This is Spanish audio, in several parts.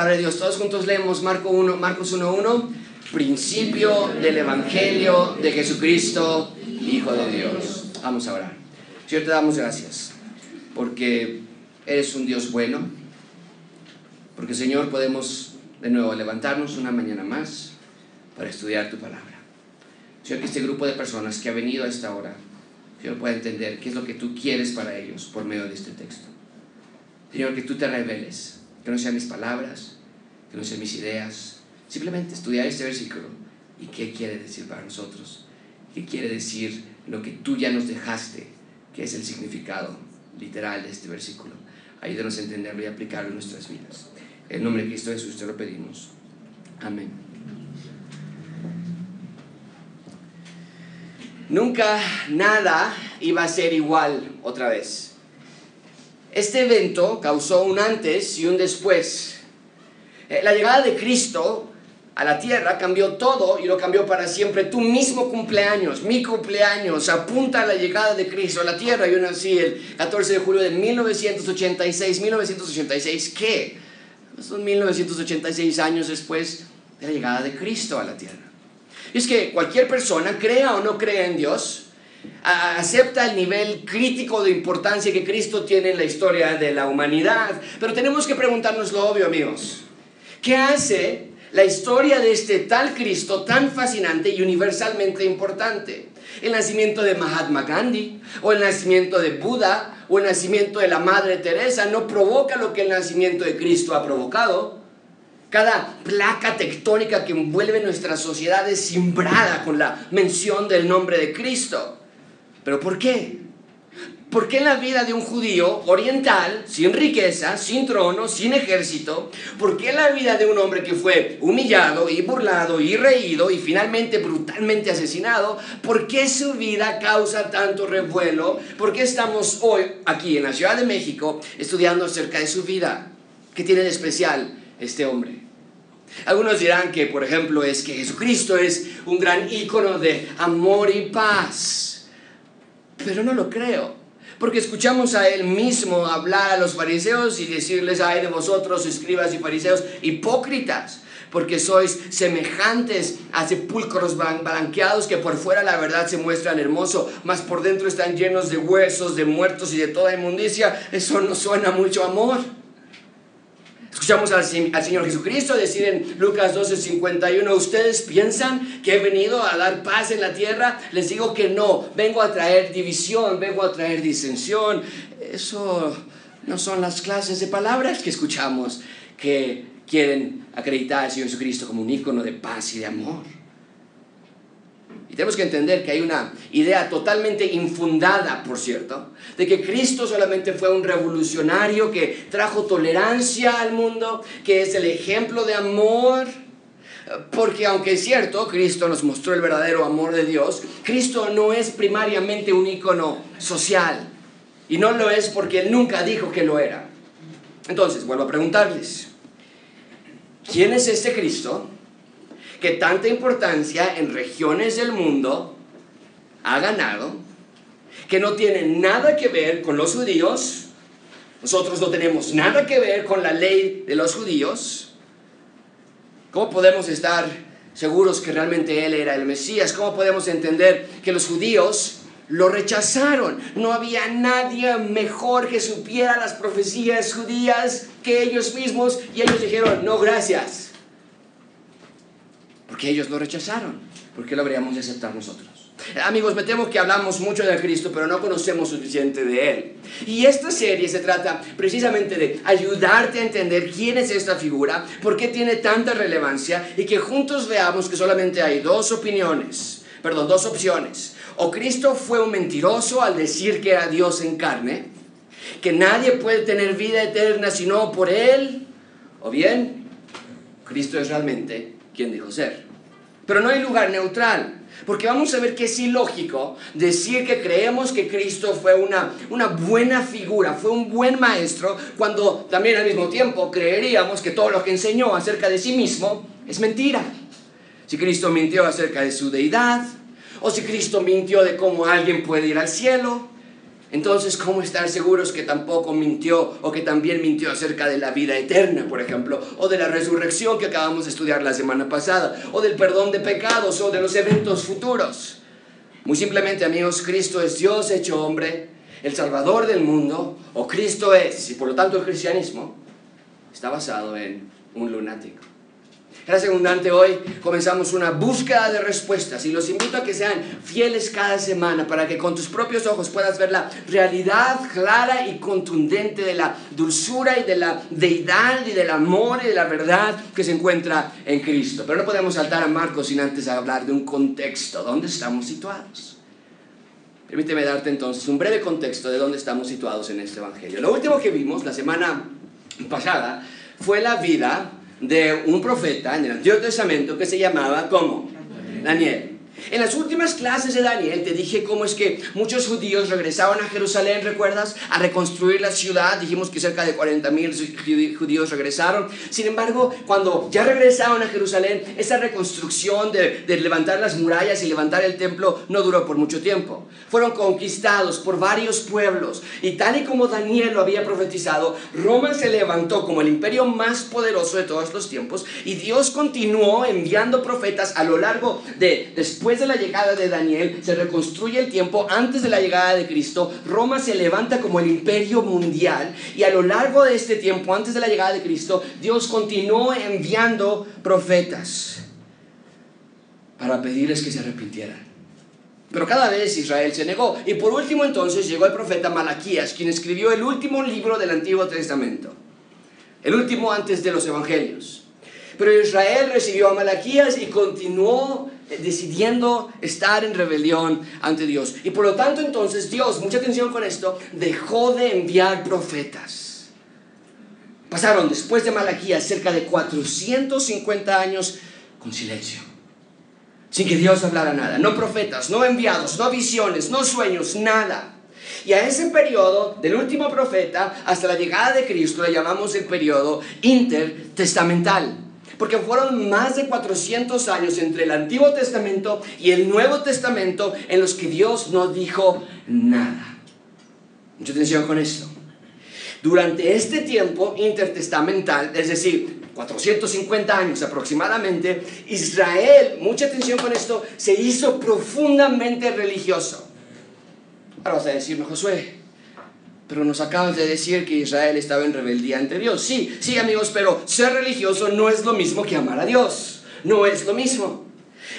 palabra de Dios. Todos juntos leemos Marco 1, Marcos 1.1, principio del Evangelio de Jesucristo, Hijo de Dios. Vamos a orar. Señor, te damos gracias porque eres un Dios bueno, porque Señor podemos de nuevo levantarnos una mañana más para estudiar tu palabra. Señor, que este grupo de personas que ha venido a esta hora, Señor, pueda entender qué es lo que tú quieres para ellos por medio de este texto. Señor, que tú te reveles, que no sean mis palabras, que no sean mis ideas, simplemente estudiar este versículo y qué quiere decir para nosotros, qué quiere decir lo que tú ya nos dejaste, que es el significado literal de este versículo. Ayúdanos a entenderlo y aplicarlo en nuestras vidas. En nombre de Cristo Jesús te lo pedimos. Amén. Nunca nada iba a ser igual otra vez. Este evento causó un antes y un después. Eh, la llegada de Cristo a la tierra cambió todo y lo cambió para siempre. Tu mismo cumpleaños, mi cumpleaños, apunta a la llegada de Cristo a la tierra. Yo nací el 14 de julio de 1986. 1986, ¿qué? Son 1986 años después de la llegada de Cristo a la tierra. Y es que cualquier persona, crea o no crea en Dios, acepta el nivel crítico de importancia que Cristo tiene en la historia de la humanidad. Pero tenemos que preguntarnos lo obvio, amigos. ¿Qué hace la historia de este tal Cristo tan fascinante y universalmente importante? El nacimiento de Mahatma Gandhi, o el nacimiento de Buda, o el nacimiento de la Madre Teresa no provoca lo que el nacimiento de Cristo ha provocado. Cada placa tectónica que envuelve nuestra sociedad es simbrada con la mención del nombre de Cristo. ¿Pero por qué? ¿Por qué la vida de un judío oriental, sin riqueza, sin trono, sin ejército? ¿Por qué la vida de un hombre que fue humillado y burlado y reído y finalmente brutalmente asesinado? ¿Por qué su vida causa tanto revuelo? ¿Por qué estamos hoy aquí en la Ciudad de México estudiando acerca de su vida? ¿Qué tiene de especial este hombre? Algunos dirán que, por ejemplo, es que Jesucristo es un gran ícono de amor y paz pero no lo creo. Porque escuchamos a él mismo hablar a los fariseos y decirles, ay de vosotros, escribas y fariseos, hipócritas, porque sois semejantes a sepulcros blanqueados que por fuera la verdad se muestran hermosos, mas por dentro están llenos de huesos, de muertos y de toda inmundicia. Eso no suena mucho amor. Escuchamos al, Señor Jesucristo decir en Lucas 12:51, ¿ustedes piensan que he venido a dar paz en la tierra? Les digo que no, vengo a traer división, vengo a traer disensión. Eso no son las clases de palabras que escuchamos que quieren acreditar al Señor Jesucristo como un ícono de paz y de amor. Y tenemos que entender que hay una idea totalmente infundada, por cierto, de que Cristo solamente fue un revolucionario que trajo tolerancia al mundo, que es el ejemplo de amor. Porque aunque es cierto, Cristo nos mostró el verdadero amor de Dios, Cristo no es primariamente un ícono social. Y no lo es porque Él nunca dijo que lo era. Entonces, vuelvo a preguntarles, ¿quién es este Cristo? Que tanta importancia en regiones del mundo ha ganado, que no tiene nada que ver con los judíos, nosotros no tenemos nada que ver con la ley de los judíos, ¿cómo podemos estar seguros que realmente Él era el Mesías? ¿Cómo podemos entender que los judíos lo rechazaron? No había nadie mejor que supiera las profecías judías que ellos mismos y ellos dijeron, no, gracias. Porque ellos lo rechazaron. ¿Por qué lo habríamos de aceptar nosotros? Amigos, me temo que hablamos mucho de Cristo, pero no conocemos suficiente de Él. Y esta serie se trata precisamente de ayudarte a entender quién es esta figura, por qué tiene tanta relevancia y que juntos veamos que solamente hay dos opiniones, perdón, dos opciones. O Cristo fue un mentiroso al decir que era Dios en carne, que nadie puede tener vida eterna sino por Él, o bien Cristo es realmente quien dijo ser. Pero no hay lugar neutral, porque vamos a ver que es ilógico decir que creemos que Cristo fue una, una buena figura, fue un buen maestro, cuando también al mismo tiempo creeríamos que todo lo que enseñó acerca de sí mismo es mentira. Si Cristo mintió acerca de su deidad, o si Cristo mintió de cómo alguien puede ir al cielo, Entonces, ¿cómo estar seguros que tampoco mintió o que también mintió acerca de la vida eterna, por ejemplo, o de la resurrección que acabamos de estudiar la semana pasada, o del perdón de pecados, o de los eventos futuros? Muy simplemente, amigos, Cristo es Dios hecho hombre, el Salvador del mundo, o Cristo es, y por lo tanto el cristianismo está basado en un lunático. Gracias abundante, hoy comenzamos una búsqueda de respuestas y los invito a que sean fieles cada semana para que con tus propios ojos puedas ver la realidad clara y contundente de la dulzura y de la deidad y del amor y de la verdad que se encuentra en Cristo. Pero no podemos saltar a Marcos sin antes hablar de un contexto, dónde estamos situados. Permíteme darte entonces un breve contexto de dónde estamos situados en este Evangelio. Lo último que vimos la semana pasada fue la vida de un profeta en el Antiguo Testamento que se llamaba como Daniel. En las últimas clases de Daniel te dije cómo es que muchos judíos regresaban a Jerusalén, ¿recuerdas? A reconstruir la ciudad. Dijimos que cerca de 40.000 judíos regresaron. Sin embargo, cuando ya regresaron a Jerusalén, esa reconstrucción de, de levantar las murallas y levantar el templo no duró por mucho tiempo. Fueron conquistados por varios pueblos. Y tal y como Daniel lo había profetizado, Roma se levantó como el imperio más poderoso de todos los tiempos. Y Dios continuó enviando profetas a lo largo de después después de la llegada de Daniel, se reconstruye el tiempo antes de la llegada de Cristo, Roma se levanta como el imperio mundial y a lo largo de este tiempo, antes de la llegada de Cristo, Dios continuó enviando profetas para pedirles que se arrepintieran. Pero cada vez Israel se negó. Y por último entonces llegó el profeta Malaquías, quien escribió el último libro del Antiguo Testamento. El último antes de los Evangelios. Pero Israel recibió a Malaquías y continuó decidiendo estar en rebelión ante Dios. Y por lo tanto entonces Dios, mucha atención con esto, dejó de enviar profetas. Pasaron después de Malaquías cerca de 450 años con silencio. Sin que Dios hablara nada. No profetas, no enviados, no visiones, no sueños, nada. Y a ese periodo del último profeta hasta la llegada de Cristo le llamamos el periodo intertestamental porque fueron más de 400 años entre el Antiguo Testamento y el Nuevo Testamento en los que Dios no dijo nada. Mucha atención con esto. Durante este tiempo intertestamental, es decir, 450 años aproximadamente, Israel, mucha atención con esto, se hizo profundamente religioso. Ahora vas a decirme, Josué, pero nos acabas de decir que Israel estaba en rebeldía ante Dios. Sí, sí amigos, pero ser religioso no es lo mismo que amar a Dios. No es lo mismo.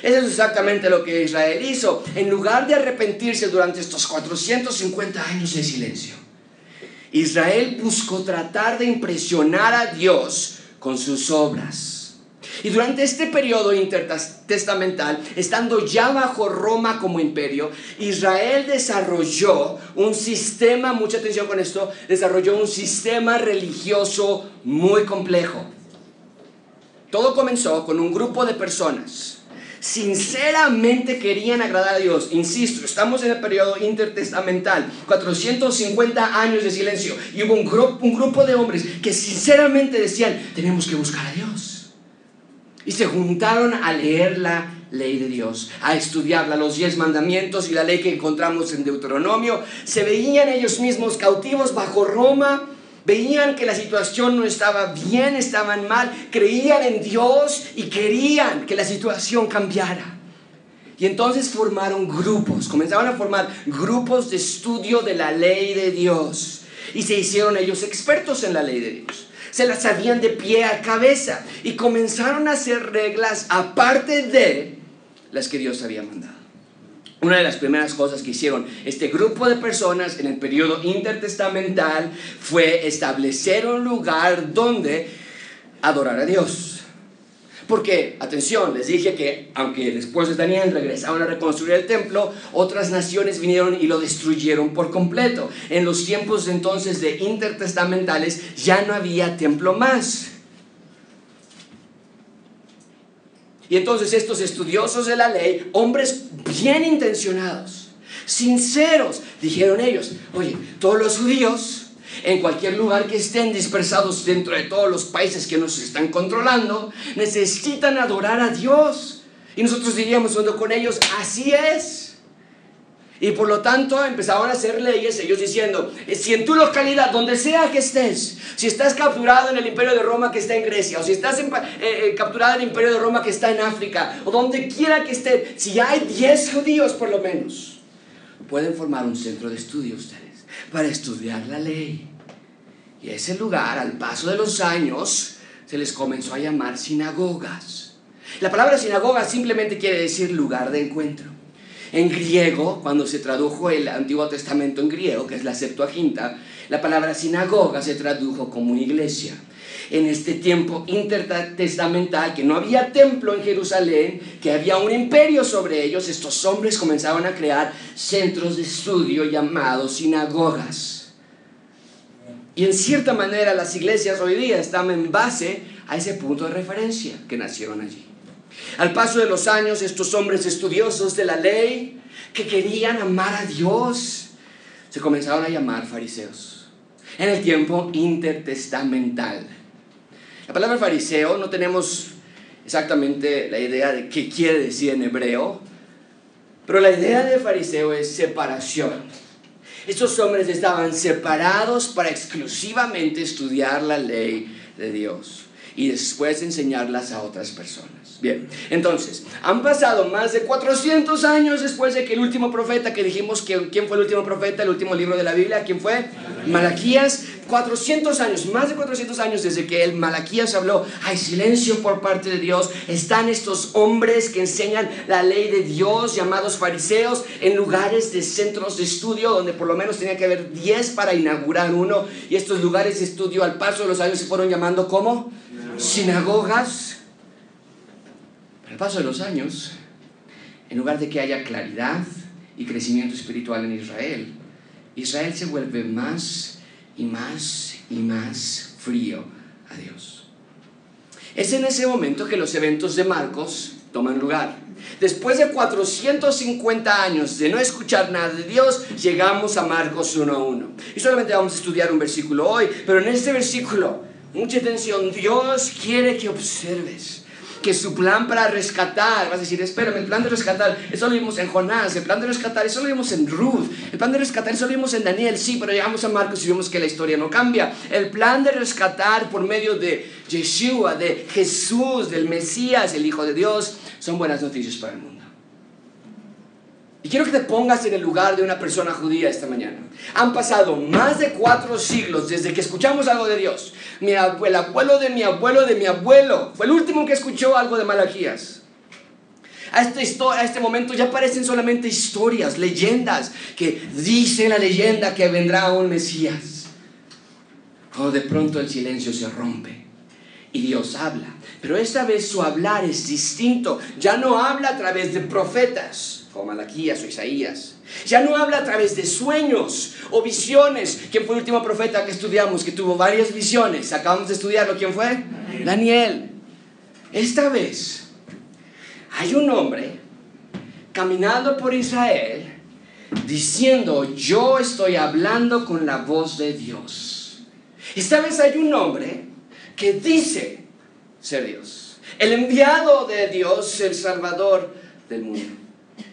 Eso es exactamente lo que Israel hizo. En lugar de arrepentirse durante estos 450 años de silencio, Israel buscó tratar de impresionar a Dios con sus obras. Y durante este periodo intertestamental, estando ya bajo Roma como imperio, Israel desarrolló un sistema, mucha atención con esto, desarrolló un sistema religioso muy complejo. Todo comenzó con un grupo de personas. Sinceramente querían agradar a Dios. Insisto, estamos en el periodo intertestamental, 450 años de silencio. Y hubo un, grupo, un grupo de hombres que sinceramente decían, tenemos que buscar a Dios. Y se juntaron a leer la ley de Dios, a estudiarla, los diez mandamientos y la ley que encontramos en Deuteronomio. Se veían ellos mismos cautivos bajo Roma, veían que la situación no estaba bien, estaban mal, creían en Dios y querían que la situación cambiara. Y entonces formaron grupos, comenzaron a formar grupos de estudio de la ley de Dios. Y se hicieron ellos expertos en la ley de Dios se las sabían de pie a cabeza y comenzaron a hacer reglas aparte de las que Dios había mandado. Una de las primeras cosas que hicieron este grupo de personas en el periodo intertestamental fue establecer un lugar donde adorar a Dios. Porque, atención, les dije que aunque después de Daniel regresaron a reconstruir el templo, otras naciones vinieron y lo destruyeron por completo. En los tiempos entonces de intertestamentales ya no había templo más. Y entonces estos estudiosos de la ley, hombres bien intencionados, sinceros, dijeron ellos, oye, todos los judíos en cualquier lugar que estén dispersados dentro de todos los países que nos están controlando, necesitan adorar a Dios. Y nosotros diríamos con ellos, así es. Y por lo tanto empezaron a hacer leyes, ellos diciendo, eh, si en tu localidad, donde sea que estés, si estás capturado en el imperio de Roma que está en Grecia, o si estás eh, eh, capturado en el imperio de Roma que está en África, o donde quiera que estés, si hay 10 judíos por lo menos, pueden formar un centro de estudio ustedes para estudiar la ley. Y ese lugar, al paso de los años, se les comenzó a llamar sinagogas. La palabra sinagoga simplemente quiere decir lugar de encuentro. En griego, cuando se tradujo el Antiguo Testamento en griego, que es la Septuaginta, la palabra sinagoga se tradujo como iglesia. En este tiempo intertestamental, que no había templo en Jerusalén, que había un imperio sobre ellos, estos hombres comenzaron a crear centros de estudio llamados sinagogas. Y en cierta manera las iglesias hoy día están en base a ese punto de referencia que nacieron allí. Al paso de los años, estos hombres estudiosos de la ley, que querían amar a Dios, se comenzaron a llamar fariseos. En el tiempo intertestamental. La palabra fariseo no tenemos exactamente la idea de qué quiere decir en hebreo, pero la idea de fariseo es separación. Estos hombres estaban separados para exclusivamente estudiar la ley de Dios y después enseñarlas a otras personas. Bien, entonces, han pasado más de 400 años después de que el último profeta que dijimos que quién fue el último profeta, el último libro de la Biblia, ¿quién fue? Malaquías. 400 años, más de 400 años desde que el Malaquías habló, hay silencio por parte de Dios. Están estos hombres que enseñan la ley de Dios, llamados fariseos, en lugares de centros de estudio, donde por lo menos tenía que haber 10 para inaugurar uno. Y estos lugares de estudio al paso de los años se fueron llamando como sinagogas al paso de los años, en lugar de que haya claridad y crecimiento espiritual en Israel, Israel se vuelve más y más y más frío a Dios. Es en ese momento que los eventos de Marcos toman lugar. Después de 450 años de no escuchar nada de Dios, llegamos a Marcos 1.1. Y solamente vamos a estudiar un versículo hoy, pero en este versículo, mucha atención, Dios quiere que observes que su plan para rescatar, vas a decir, espérame, el plan de rescatar, eso lo vimos en Jonás, el plan de rescatar, eso lo vimos en Ruth, el plan de rescatar, eso lo vimos en Daniel, sí, pero llegamos a Marcos y vemos que la historia no cambia. El plan de rescatar por medio de Yeshua, de Jesús, del Mesías, el Hijo de Dios, son buenas noticias para el mundo. Y quiero que te pongas en el lugar de una persona judía esta mañana. Han pasado más de cuatro siglos desde que escuchamos algo de Dios. Mi abuelo, el abuelo de mi abuelo de mi abuelo fue el último que escuchó algo de Malaquías. A este, a este momento ya parecen solamente historias, leyendas, que dice la leyenda que vendrá un Mesías. Oh, de pronto el silencio se rompe y Dios habla. Pero esta vez su hablar es distinto. Ya no habla a través de profetas como Malaquías o Isaías. Ya no habla a través de sueños o visiones. ¿Quién fue el último profeta que estudiamos que tuvo varias visiones? Acabamos de estudiarlo. ¿Quién fue? Daniel. Esta vez hay un hombre caminando por Israel diciendo, yo estoy hablando con la voz de Dios. Esta vez hay un hombre que dice ser Dios. El enviado de Dios, el Salvador del mundo.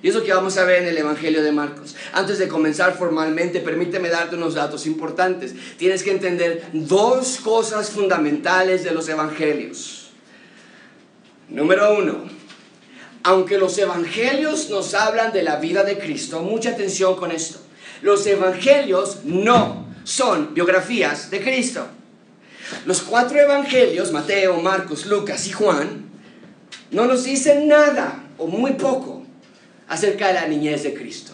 Y eso que vamos a ver en el Evangelio de Marcos. Antes de comenzar formalmente, permíteme darte unos datos importantes. Tienes que entender dos cosas fundamentales de los Evangelios. Número uno, aunque los Evangelios nos hablan de la vida de Cristo, mucha atención con esto. Los Evangelios no son biografías de Cristo. Los cuatro Evangelios, Mateo, Marcos, Lucas y Juan, no nos dicen nada o muy poco acerca de la niñez de Cristo.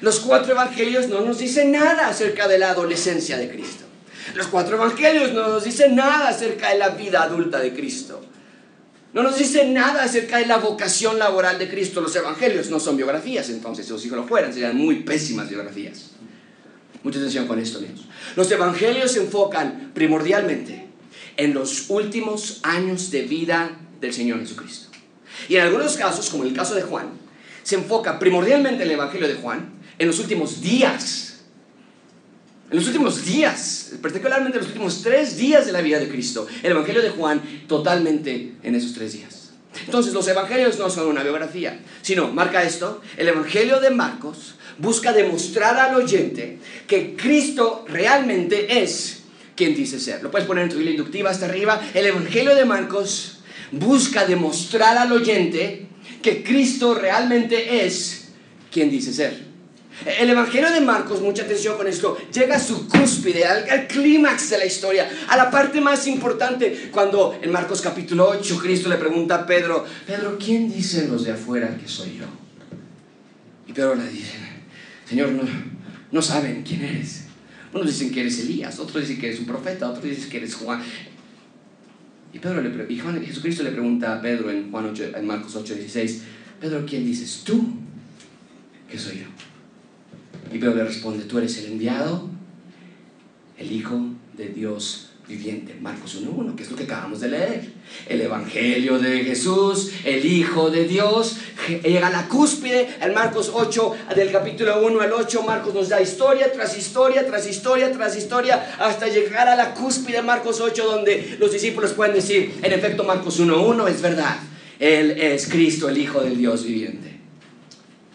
Los cuatro evangelios no nos dicen nada acerca de la adolescencia de Cristo. Los cuatro evangelios no nos dicen nada acerca de la vida adulta de Cristo. No nos dicen nada acerca de la vocación laboral de Cristo. Los evangelios no son biografías, entonces, si lo fueran, serían muy pésimas biografías. Mucha atención con esto, amigos. Los evangelios se enfocan primordialmente en los últimos años de vida del Señor Jesucristo. Y en algunos casos, como el caso de Juan, se enfoca primordialmente en el Evangelio de Juan en los últimos días. En los últimos días, particularmente en los últimos tres días de la vida de Cristo. El Evangelio de Juan totalmente en esos tres días. Entonces los evangelios no son una biografía, sino, marca esto, el evangelio de Marcos busca demostrar al oyente que Cristo realmente es quien dice ser. Lo puedes poner en tu Biblia inductiva hasta arriba. El evangelio de Marcos busca demostrar al oyente que Cristo realmente es quien dice ser. El Evangelio de Marcos, mucha atención con esto, llega a su cúspide, al, clímax de la historia, a la parte más importante, cuando en Marcos capítulo 8 Cristo le pregunta a Pedro, Pedro, ¿quién dicen los de afuera que soy yo? Y Pedro le dice, Señor, no, no saben quién eres. Unos dicen que eres Elías, otros dicen que eres un profeta, otros dicen que eres Juan. Y, Pedro le, y Juan, Jesucristo le pregunta a Pedro en, Juan 8, en Marcos 8, 16, Pedro, ¿quién dices tú que soy yo? Y Pedro le responde, tú eres el enviado, el Hijo de Dios viviente. Marcos 1.1, que es lo que acabamos de leer. El Evangelio de Jesús, el Hijo de Dios, llega a la cúspide. En Marcos 8, del capítulo 1 al 8, Marcos nos da historia tras historia, tras historia, tras historia, hasta llegar a la cúspide de Marcos 8, donde los discípulos pueden decir, en efecto, Marcos 1.1 es verdad. Él es Cristo, el Hijo del Dios viviente.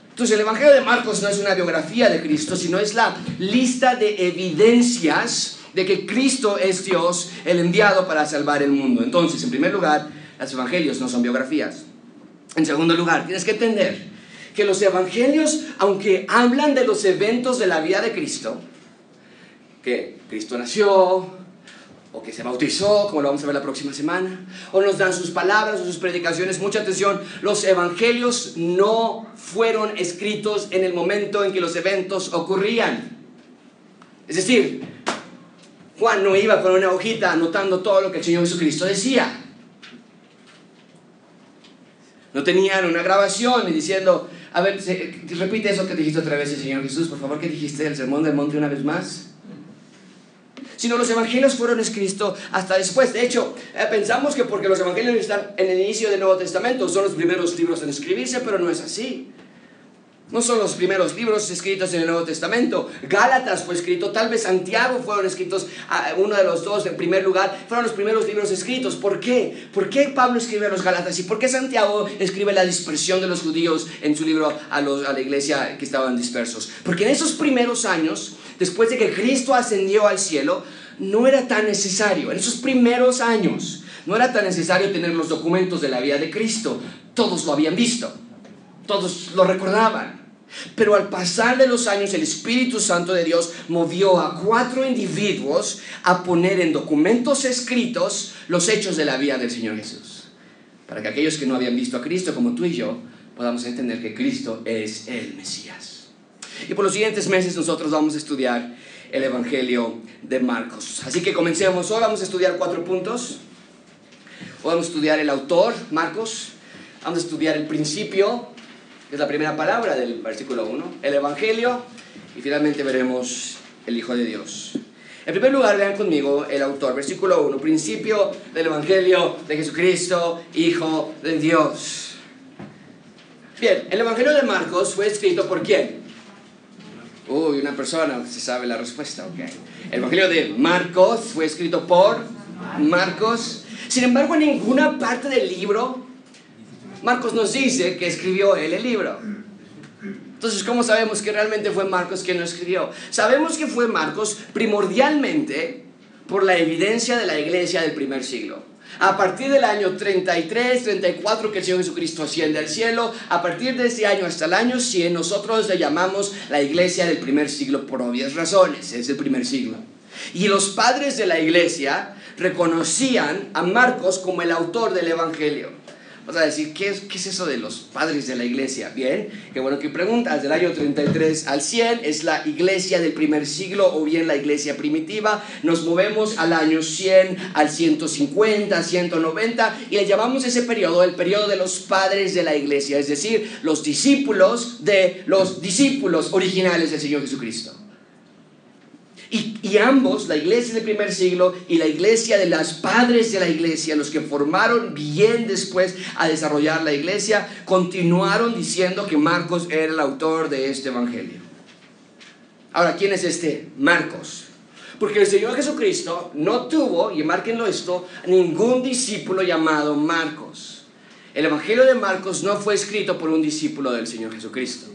Entonces el Evangelio de Marcos no es una biografía de Cristo, sino es la lista de evidencias de que Cristo es Dios, el enviado para salvar el mundo. Entonces, en primer lugar, los evangelios no son biografías. En segundo lugar, tienes que entender que los evangelios, aunque hablan de los eventos de la vida de Cristo, que Cristo nació, o que se bautizó, como lo vamos a ver la próxima semana, o nos dan sus palabras o sus predicaciones. Mucha atención, los evangelios no fueron escritos en el momento en que los eventos ocurrían. Es decir, Juan no iba con una hojita anotando todo lo que el Señor Jesucristo decía. No tenían una grabación y diciendo, a ver, repite eso que dijiste otra vez Señor Jesús, por favor, ¿qué dijiste el sermón del monte una vez más? sino los evangelios fueron escritos hasta después. De hecho, eh, pensamos que porque los evangelios están en el inicio del Nuevo Testamento, son los primeros libros en escribirse, pero no es así. No son los primeros libros escritos en el Nuevo Testamento. Gálatas fue escrito, tal vez Santiago fueron escritos, ah, uno de los dos en primer lugar, fueron los primeros libros escritos. ¿Por qué? ¿Por qué Pablo escribe a los Gálatas? ¿Y por qué Santiago escribe la dispersión de los judíos en su libro a, a la iglesia que estaban dispersos? Porque en esos primeros años, después de que Cristo ascendió al cielo, no era tan necesario. En esos primeros años, no era tan necesario tener los documentos de la vida de Cristo. Todos lo habían visto todos lo recordaban. Pero al pasar de los años, el Espíritu Santo de Dios movió a cuatro individuos a poner en documentos escritos los hechos de la vida del Señor Jesús. Para que aquellos que no habían visto a Cristo, como tú y yo, podamos entender que Cristo es el Mesías. Y por los siguientes meses nosotros vamos a estudiar el Evangelio de Marcos. Así que comencemos. Hoy vamos a estudiar cuatro puntos. Hoy vamos a estudiar el autor, Marcos. Vamos a estudiar el principio, es la primera palabra del versículo 1, el Evangelio, y finalmente veremos el Hijo de Dios. En primer lugar, vean conmigo el autor, versículo 1, principio del Evangelio de Jesucristo, Hijo de Dios. Bien, el Evangelio de Marcos fue escrito por quién? Uy, una persona, se sabe la respuesta, ok. El Evangelio de Marcos fue escrito por Marcos. Sin embargo, en ninguna parte del libro Marcos nos dice que escribió él el libro. Entonces, ¿cómo sabemos que realmente fue Marcos quien lo escribió? Sabemos que fue Marcos primordialmente por la evidencia de la iglesia del primer siglo. A partir del año 33, 34 que el Señor Jesucristo asciende al cielo, a partir de ese año hasta el año 100, nosotros le llamamos la iglesia del primer siglo por obvias razones, es el primer siglo. Y los padres de la iglesia reconocían a Marcos como el autor del Evangelio. Vas a decir, ¿qué es, ¿qué es eso de los padres de la iglesia? Bien, qué bueno que preguntas. Del año 33 al 100 es la iglesia del primer siglo o bien la iglesia primitiva. Nos movemos al año 100, al 150, 190 y le llamamos ese periodo el periodo de los padres de la iglesia, es decir, los discípulos de los discípulos originales del Señor Jesucristo. Y, ambos, la iglesia del primer siglo y la iglesia de las padres de la iglesia, los que formaron bien después a desarrollar la iglesia, continuaron diciendo que Marcos era el autor de este evangelio. Ahora, ¿quién es este Marcos? Porque el Señor Jesucristo no tuvo, y márquenlo esto, ningún discípulo llamado Marcos. el Evangelio de Marcos no fue escrito por un discípulo del Señor Jesucristo.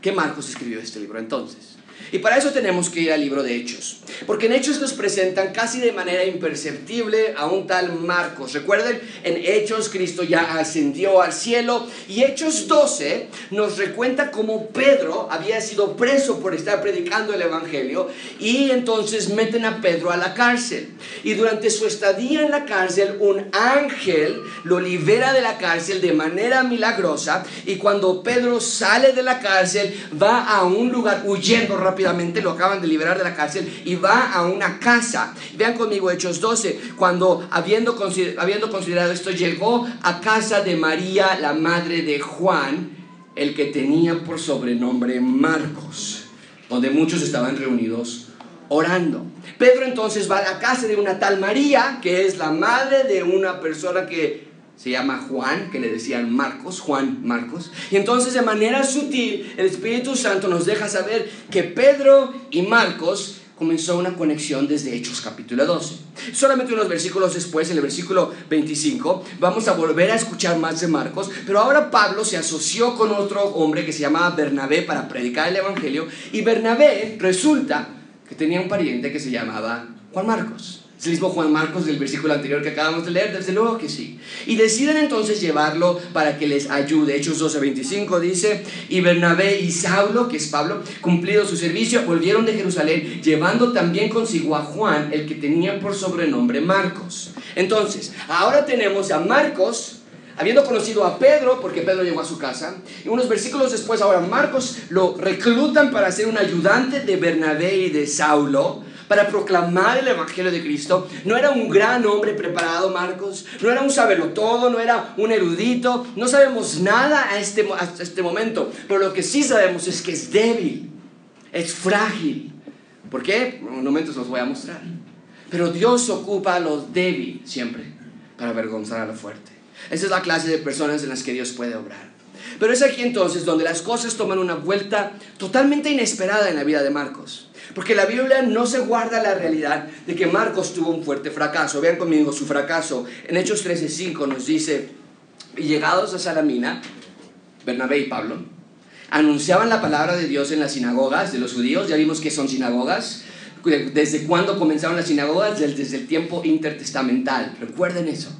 ¿Qué Marcos escribió este libro entonces? Y para eso tenemos que ir al libro de Hechos. Porque en Hechos nos presentan casi de manera imperceptible a un tal Marcos. Recuerden, en Hechos Cristo ya ascendió al cielo. Y Hechos 12 nos recuenta cómo Pedro había sido preso por estar predicando el Evangelio. Y entonces meten a Pedro a la cárcel. Y durante su estadía en la cárcel, un ángel lo libera de la cárcel de manera milagrosa. Y cuando Pedro sale de la cárcel, va a un lugar huyendo rápidamente lo acaban de liberar de la cárcel y va a una casa. Vean conmigo Hechos 12, cuando habiendo, habiendo considerado esto, llegó a casa de María, la madre de Juan, el que tenía por sobrenombre Marcos, donde muchos estaban reunidos orando. Pedro entonces va a la casa de una tal María, que es la madre de una persona que se llama Juan, que le decían Marcos, Juan Marcos. Y entonces de manera sutil el Espíritu Santo nos deja saber que Pedro y Marcos comenzó una conexión desde Hechos capítulo 12. Solamente unos versículos después, en el versículo 25, vamos a volver a escuchar más de Marcos, pero ahora Pablo se asoció con otro hombre que se llamaba Bernabé para predicar el Evangelio, y Bernabé resulta que tenía un pariente que se llamaba Juan Marcos. Es el mismo Juan Marcos del versículo anterior que acabamos de leer, desde luego que sí. Y deciden entonces llevarlo para que les ayude. Hechos 12:25 dice, y Bernabé y Saulo, que es Pablo, cumplido su servicio, volvieron de Jerusalén, llevando también consigo a Juan, el que tenía por sobrenombre Marcos. Entonces, ahora tenemos a Marcos, habiendo conocido a Pedro, porque Pedro llegó a su casa, y unos versículos después, ahora Marcos lo reclutan para ser un ayudante de Bernabé y de Saulo para proclamar el Evangelio de Cristo. No era un gran hombre preparado, Marcos. No era un todo, no era un erudito. No sabemos nada a este, a este momento. Pero lo que sí sabemos es que es débil, es frágil. ¿Por qué? En un momento los voy a mostrar. Pero Dios ocupa a los débiles siempre para avergonzar a lo fuerte. Esa es la clase de personas en las que Dios puede obrar. Pero es aquí entonces donde las cosas toman una vuelta totalmente inesperada en la vida de Marcos. Porque la Biblia no se guarda la realidad de que Marcos tuvo un fuerte fracaso. Vean conmigo su fracaso. En Hechos 13:5 nos dice, y llegados a Salamina, Bernabé y Pablo, anunciaban la palabra de Dios en las sinagogas de los judíos. Ya vimos que son sinagogas. ¿Desde cuándo comenzaron las sinagogas? Desde el tiempo intertestamental. Recuerden eso.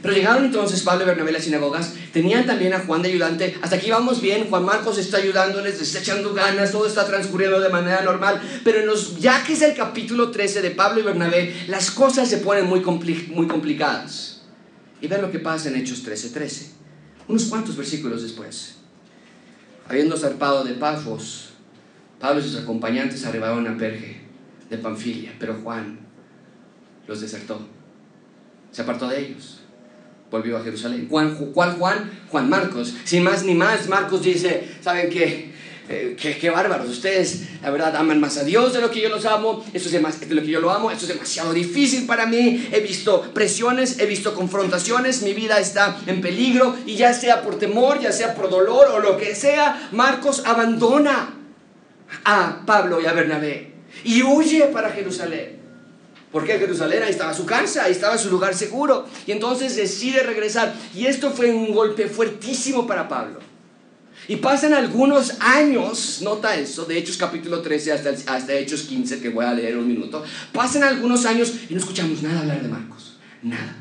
Pero llegaron entonces Pablo y Bernabé a las sinagogas, tenían también a Juan de ayudante, hasta aquí vamos bien, Juan Marcos está ayudándoles, está echando ganas, todo está transcurriendo de manera normal, pero en los, ya que es el capítulo 13 de Pablo y Bernabé, las cosas se ponen muy, muy complicadas. Y vean lo que pasa en Hechos 13:13, 13. unos cuantos versículos después. Habiendo zarpado de Pafos, Pablo y sus acompañantes arribaron a Perge de Panfilia, pero Juan los desertó, se apartó de ellos volvió a Jerusalén. ¿Cuál, Juan? Juan Marcos. Sin más ni más, Marcos dice, ¿saben qué? Eh, qué, bárbaros, ustedes la verdad aman más a Dios de lo que yo los amo, esto es de lo que yo lo amo, esto es demasiado difícil para mí, he visto presiones, he visto confrontaciones, mi vida está en peligro y ya sea por temor, ya sea por dolor o lo que sea, Marcos abandona a Pablo y a Bernabé y huye para Jerusalén. Porque Jerusalén ahí estaba su casa, ahí estaba su lugar seguro. Y entonces decide regresar. Y esto fue un golpe fuertísimo para Pablo. Y pasan algunos años, nota eso, de Hechos capítulo 13 hasta, hasta Hechos 15, que voy a leer un minuto. Pasan algunos años y no escuchamos nada hablar de Marcos. Nada.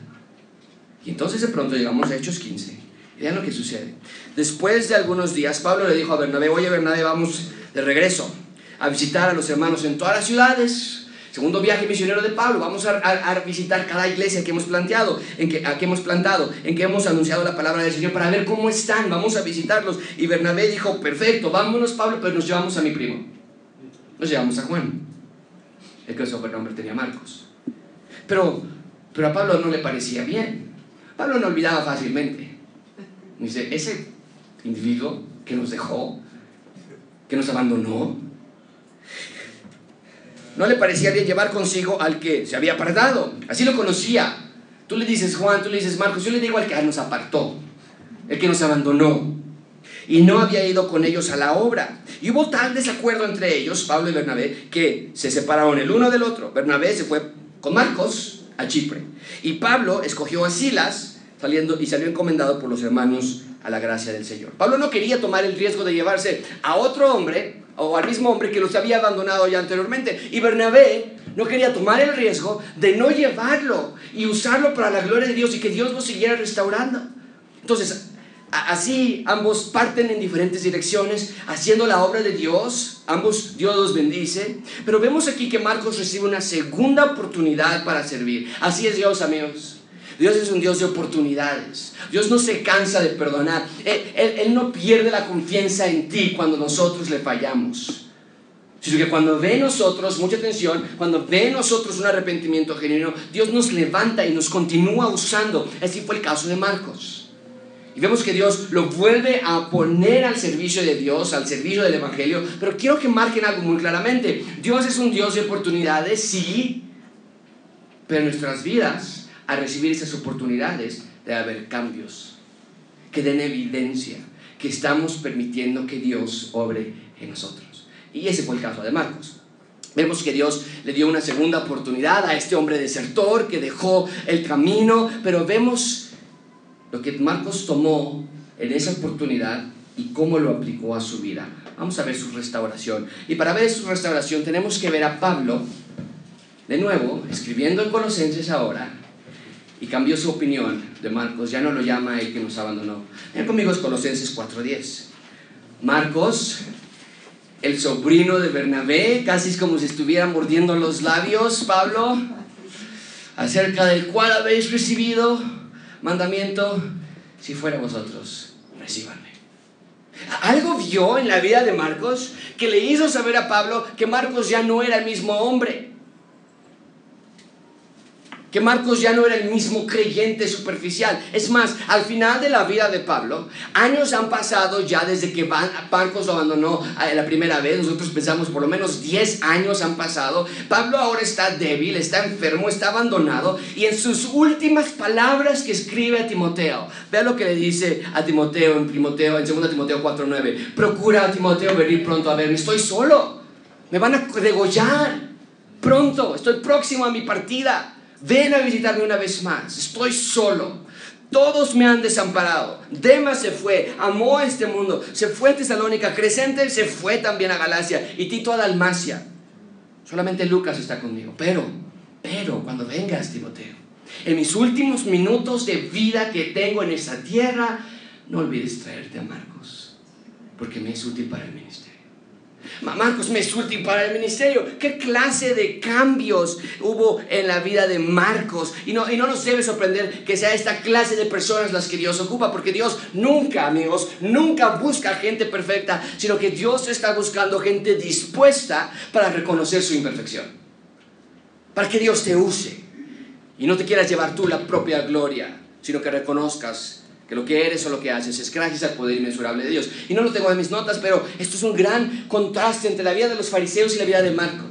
Y entonces de pronto llegamos a Hechos 15. Y vean lo que sucede. Después de algunos días, Pablo le dijo a Bernabé, oye Bernabé, vamos de regreso a visitar a los hermanos en todas las ciudades Segundo viaje misionero de Pablo, vamos a, visitar cada iglesia que hemos planteado, en que, que hemos plantado, en que hemos anunciado la palabra del Señor para ver cómo están, vamos a visitarlos. Y Bernabé dijo, perfecto, vámonos Pablo, pero nos llevamos a mi primo. Nos llevamos a Juan, el que su nombre tenía Marcos. Pero, pero a Pablo no le parecía bien. Pablo no olvidaba fácilmente. Dice, ese individuo que nos dejó, que nos abandonó, no le parecía bien llevar consigo al que se había apartado. Así lo conocía. Tú le dices Juan, tú le dices Marcos, yo le digo al que nos apartó, el que nos abandonó. Y no había ido con ellos a la obra. Y hubo tal desacuerdo entre ellos, Pablo y Bernabé, que se separaron el uno del otro. Bernabé se fue con Marcos a Chipre. Y Pablo escogió a Silas, saliendo y salió encomendado por los hermanos a la gracia del Señor. Pablo no quería tomar el riesgo de llevarse a otro hombre o al mismo hombre que los había abandonado ya anteriormente. Y Bernabé no quería tomar el riesgo de no llevarlo y usarlo para la gloria de Dios y que Dios lo siguiera restaurando. Entonces, así ambos parten en diferentes direcciones, haciendo la obra de Dios. Ambos Dios los bendice. Pero vemos aquí que Marcos recibe una segunda oportunidad para servir. Así es Dios, amigos. Dios es un Dios de oportunidades. Dios no se cansa de perdonar. Él, no pierde la confianza en ti cuando nosotros le fallamos. Sino que cuando ve en nosotros, mucha atención, cuando ve en nosotros un arrepentimiento genuino, Dios nos levanta y nos continúa usando. Así fue el caso de Marcos. Y vemos que Dios lo vuelve a poner al servicio de Dios, al servicio del Evangelio. Pero quiero que marquen algo muy claramente. Dios es un Dios de oportunidades, sí, pero en nuestras vidas a recibir esas oportunidades de haber cambios que den evidencia que estamos permitiendo que Dios obre en nosotros. Y ese fue el caso de Marcos. Vemos que Dios le dio una segunda oportunidad a este hombre desertor que dejó el camino, pero vemos lo que Marcos tomó en esa oportunidad y cómo lo aplicó a su vida. Vamos a ver su restauración. Y para ver su restauración tenemos que ver a Pablo, de nuevo, escribiendo en Colosenses ahora, y cambió su opinión de Marcos, ya no lo llama el que nos abandonó. Ven conmigo es Colosenses 4:10. Marcos, el sobrino de Bernabé, casi es como si estuviera mordiendo los labios, Pablo, acerca del cual habéis recibido mandamiento, si fuera vosotros, recíbanme. Algo vio en la vida de Marcos que le hizo saber a Pablo que Marcos ya no era el mismo hombre que Marcos ya no era el mismo creyente superficial. Es más, al final de la vida de Pablo, años han pasado ya desde que Marcos lo abandonó eh, la primera vez, nosotros pensamos por lo menos 10 años han pasado, Pablo ahora está débil, está enfermo, está abandonado y en sus últimas palabras que escribe a Timoteo, vea lo que le dice a Timoteo en, Timoteo, en 2 Timoteo 4.9, procura a Timoteo venir pronto a verme, estoy solo, me van a degollar pronto, estoy próximo a mi partida. Ven a visitarme una vez más. Estoy solo. Todos me han desamparado. Demas se fue, amó este mundo, se fue a Tesalónica, Crescente se fue también a Galacia y Tito a Dalmacia. Solamente Lucas está conmigo. Pero, pero, cuando vengas, Timoteo, en mis últimos minutos de vida que tengo en esta tierra, no olvides traerte a Marcos, porque me es útil para el ministerio. Marcos me es útil para el ministerio. ¿Qué clase de cambios hubo en la vida de Marcos? Y no, y no nos debe sorprender que sea esta clase de personas las que Dios ocupa, porque Dios nunca, amigos, nunca busca gente perfecta, sino que Dios está buscando gente dispuesta para reconocer su imperfección. Para que Dios te use y no te quieras llevar tú la propia gloria, sino que reconozcas que lo que eres o lo que haces es gracias al poder inmensurable de Dios. Y no lo tengo en mis notas, pero esto es un gran contraste entre la vida de los fariseos y la vida de Marco.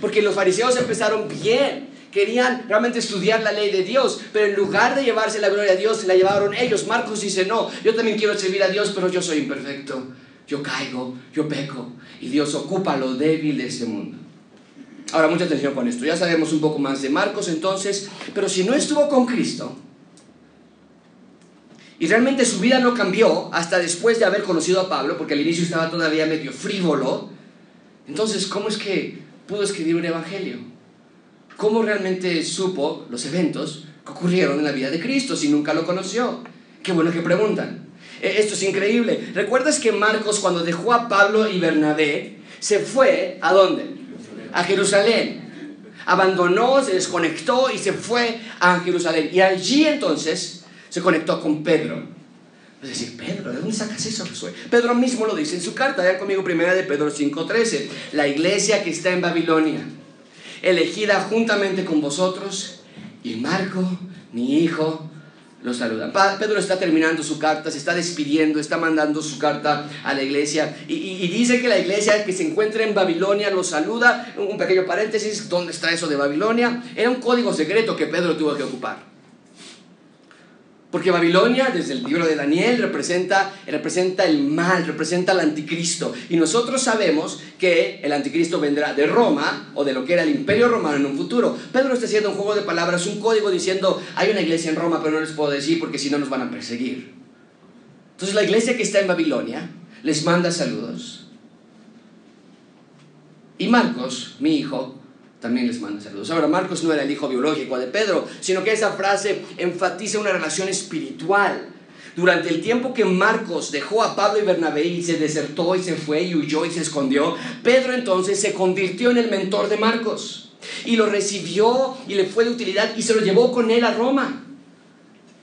Porque los fariseos empezaron bien, querían realmente estudiar la ley de Dios, pero en lugar de llevarse la gloria a Dios, se la llevaron ellos. Marcos dice, no, yo también quiero servir a Dios, pero yo soy imperfecto. Yo caigo, yo peco, y Dios ocupa lo débil de este mundo. Ahora, mucha atención con esto. Ya sabemos un poco más de Marcos entonces, pero si no estuvo con Cristo, y realmente su vida no cambió hasta después de haber conocido a Pablo, porque al inicio estaba todavía medio frívolo. Entonces, ¿cómo es que pudo escribir un evangelio? ¿Cómo realmente supo los eventos que ocurrieron en la vida de Cristo si nunca lo conoció? Qué bueno que preguntan. E, esto es increíble. ¿Recuerdas que Marcos cuando dejó a Pablo y Bernabé, se fue a dónde? A Jerusalén. Abandonó, se desconectó y se fue a Jerusalén. Y allí entonces se conectó con Pedro. Es decir, Pedro, ¿de dónde sacas eso, Josué? Pedro mismo lo dice en su carta, vean conmigo primera de Pedro 5.13, la iglesia que está en Babilonia, elegida juntamente con vosotros, y Marco, mi hijo, lo saluda. Pedro está terminando su carta, se está despidiendo, está mandando su carta a la iglesia y, y, dice que la iglesia que se encuentra en Babilonia lo saluda. Un pequeño paréntesis, ¿dónde está eso de Babilonia? Era un código secreto que Pedro tuvo que ocupar. Porque Babilonia, desde el libro de Daniel, representa, representa el mal, representa el anticristo. Y nosotros sabemos que el anticristo vendrá de Roma o de lo que era el imperio romano en un futuro. Pedro está haciendo un juego de palabras, un código diciendo, hay una iglesia en Roma, pero no les puedo decir porque si no nos van a perseguir. Entonces la iglesia que está en Babilonia les manda saludos. Y Marcos, mi hijo, también les manda saludos. Ahora, Marcos no era el hijo biológico de Pedro, sino que esa frase enfatiza una relación espiritual. Durante el tiempo que Marcos dejó a Pablo y Bernabé y se desertó y se fue y huyó y se escondió, Pedro entonces se convirtió en el mentor de Marcos y lo recibió y le fue de utilidad y se lo llevó con él a Roma.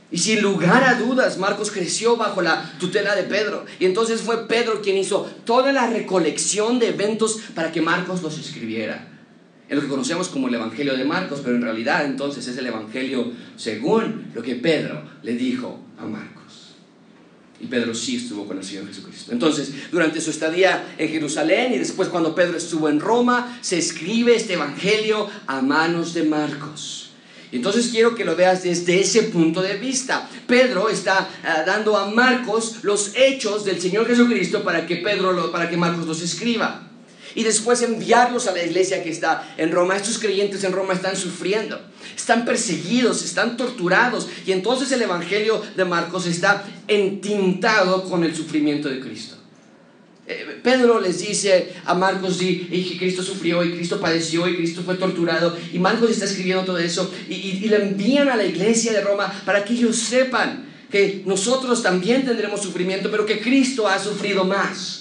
Y sin lugar a dudas, Marcos creció bajo la tutela de Pedro. Y entonces fue Pedro quien hizo toda la recolección de eventos para que Marcos los escribiera en lo que conocemos como el Evangelio de Marcos, pero en realidad entonces es el Evangelio según lo que Pedro le dijo a Marcos. Y Pedro sí estuvo con el Señor Jesucristo. Entonces, durante su estadía en Jerusalén y después cuando Pedro estuvo en Roma, se escribe este Evangelio a manos de Marcos. Y entonces quiero que lo veas desde ese punto de vista. Pedro está ah, dando a Marcos los hechos del Señor Jesucristo para que Pedro lo, para que Marcos los escriba y después enviarlos a la iglesia que está en Roma. Estos creyentes en Roma están sufriendo, están perseguidos, están torturados y entonces el Evangelio de Marcos está entintado con el sufrimiento de Cristo. Eh, Pedro les dice a Marcos y, que Cristo sufrió y Cristo padeció y Cristo fue torturado y Marcos está escribiendo todo eso y, y le envían a la iglesia de Roma para que ellos sepan que nosotros también tendremos sufrimiento, pero que Cristo ha sufrido más.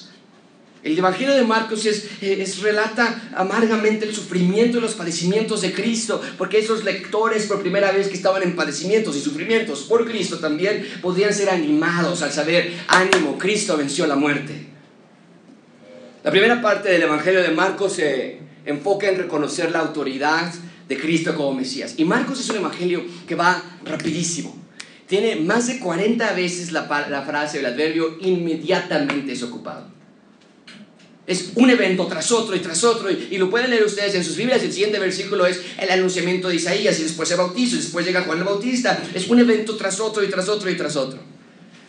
El Evangelio de Marcos es, es, relata amargamente el sufrimiento y los padecimientos de Cristo, porque esos lectores por primera vez que estaban en padecimientos y sufrimientos por Cristo también podían ser animados al saber, ánimo, Cristo venció la muerte. La primera parte del Evangelio de Marcos se enfoca en reconocer la autoridad de Cristo como Mesías. Y Marcos es un Evangelio que va rapidísimo. Tiene más de 40 veces la, la frase, el adverbio inmediatamente es ocupado. Es un evento tras otro y tras otro. Y, lo pueden leer ustedes en sus Biblias. El siguiente versículo es el anunciamiento de Isaías y después se bautizo y después llega Juan el Bautista. Es un evento tras otro y tras otro y tras otro.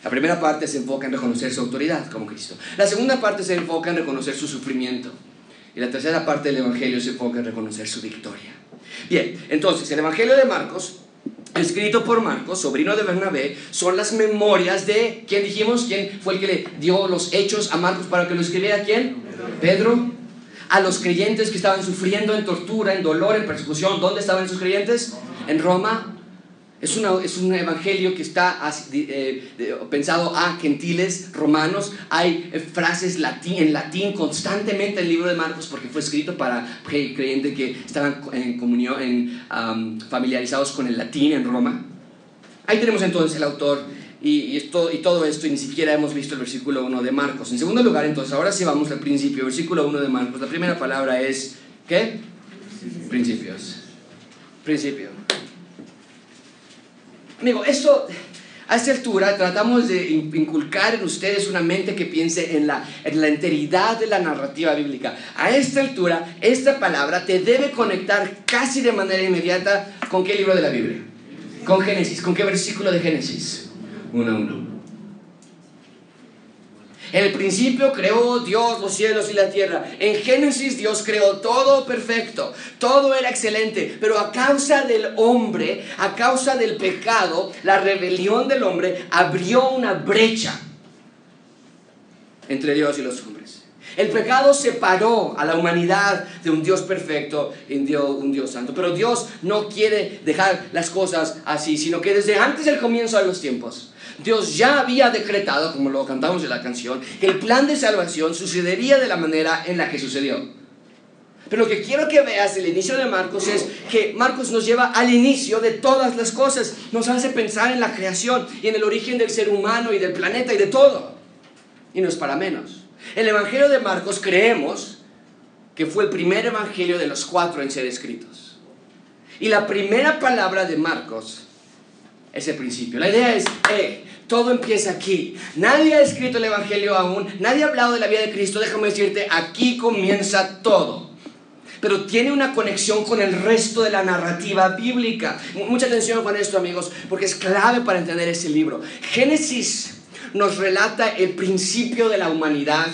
La primera parte se enfoca en reconocer su autoridad como Cristo. La segunda parte se enfoca en reconocer su sufrimiento. Y la tercera parte del Evangelio se enfoca en reconocer su victoria. Bien, entonces el Evangelio de Marcos escrito por Marcos, sobrino de Bernabé, son las memorias de, ¿quién dijimos? ¿Quién fue el que le dio los hechos a Marcos para que lo escribiera? ¿Quién? Pedro. A los creyentes que estaban sufriendo en tortura, en dolor, en persecución. ¿Dónde estaban esos creyentes? En Roma. Es, es un evangelio que está eh, pensado a gentiles romanos. Hay eh, frases en latín constantemente en el libro de Marcos porque fue escrito para creyentes que estaban en comunión, en, familiarizados con el latín en Roma. Ahí tenemos entonces el autor y, esto, y todo esto y ni siquiera hemos visto el versículo 1 de Marcos. En segundo lugar, entonces, ahora sí vamos al principio, versículo 1 de Marcos. La primera palabra es, ¿qué? Principios. Principio. Amigo, esto, a esta altura tratamos de inculcar en ustedes una mente que piense en la, en la enteridad de la narrativa bíblica. A esta altura, esta palabra te debe conectar casi de manera inmediata con qué libro de la Biblia. Con Génesis. ¿Con qué versículo de Génesis? Uno a uno. En el principio creó Dios los cielos y la tierra. En Génesis Dios creó todo perfecto, todo era excelente, pero a causa del hombre, a causa del pecado, la rebelión del hombre abrió una brecha entre Dios y los hombres. El pecado separó a la humanidad de un Dios perfecto y un Dios santo. Pero Dios no quiere dejar las cosas así, sino que desde antes del comienzo de los tiempos, Dios ya había decretado, como lo cantamos en la canción, que el plan de salvación sucedería de la manera en la que sucedió. Pero lo que quiero que veas el inicio de Marcos es que Marcos nos lleva al inicio de todas las cosas, nos hace pensar en la creación y en el origen del ser humano y del planeta y de todo. Y no es para menos. El Evangelio de Marcos creemos que fue el primer Evangelio de los cuatro en ser escritos. Y la primera palabra de Marcos es el principio. La idea es, eh, todo empieza aquí. Nadie ha escrito el Evangelio aún, nadie ha hablado de la vida de Cristo. Déjame decirte, aquí comienza todo. pero tiene una conexión con el resto de la narrativa bíblica. Mucha atención con esto, amigos, porque es clave para entender ese libro. Génesis nos relata el principio de la humanidad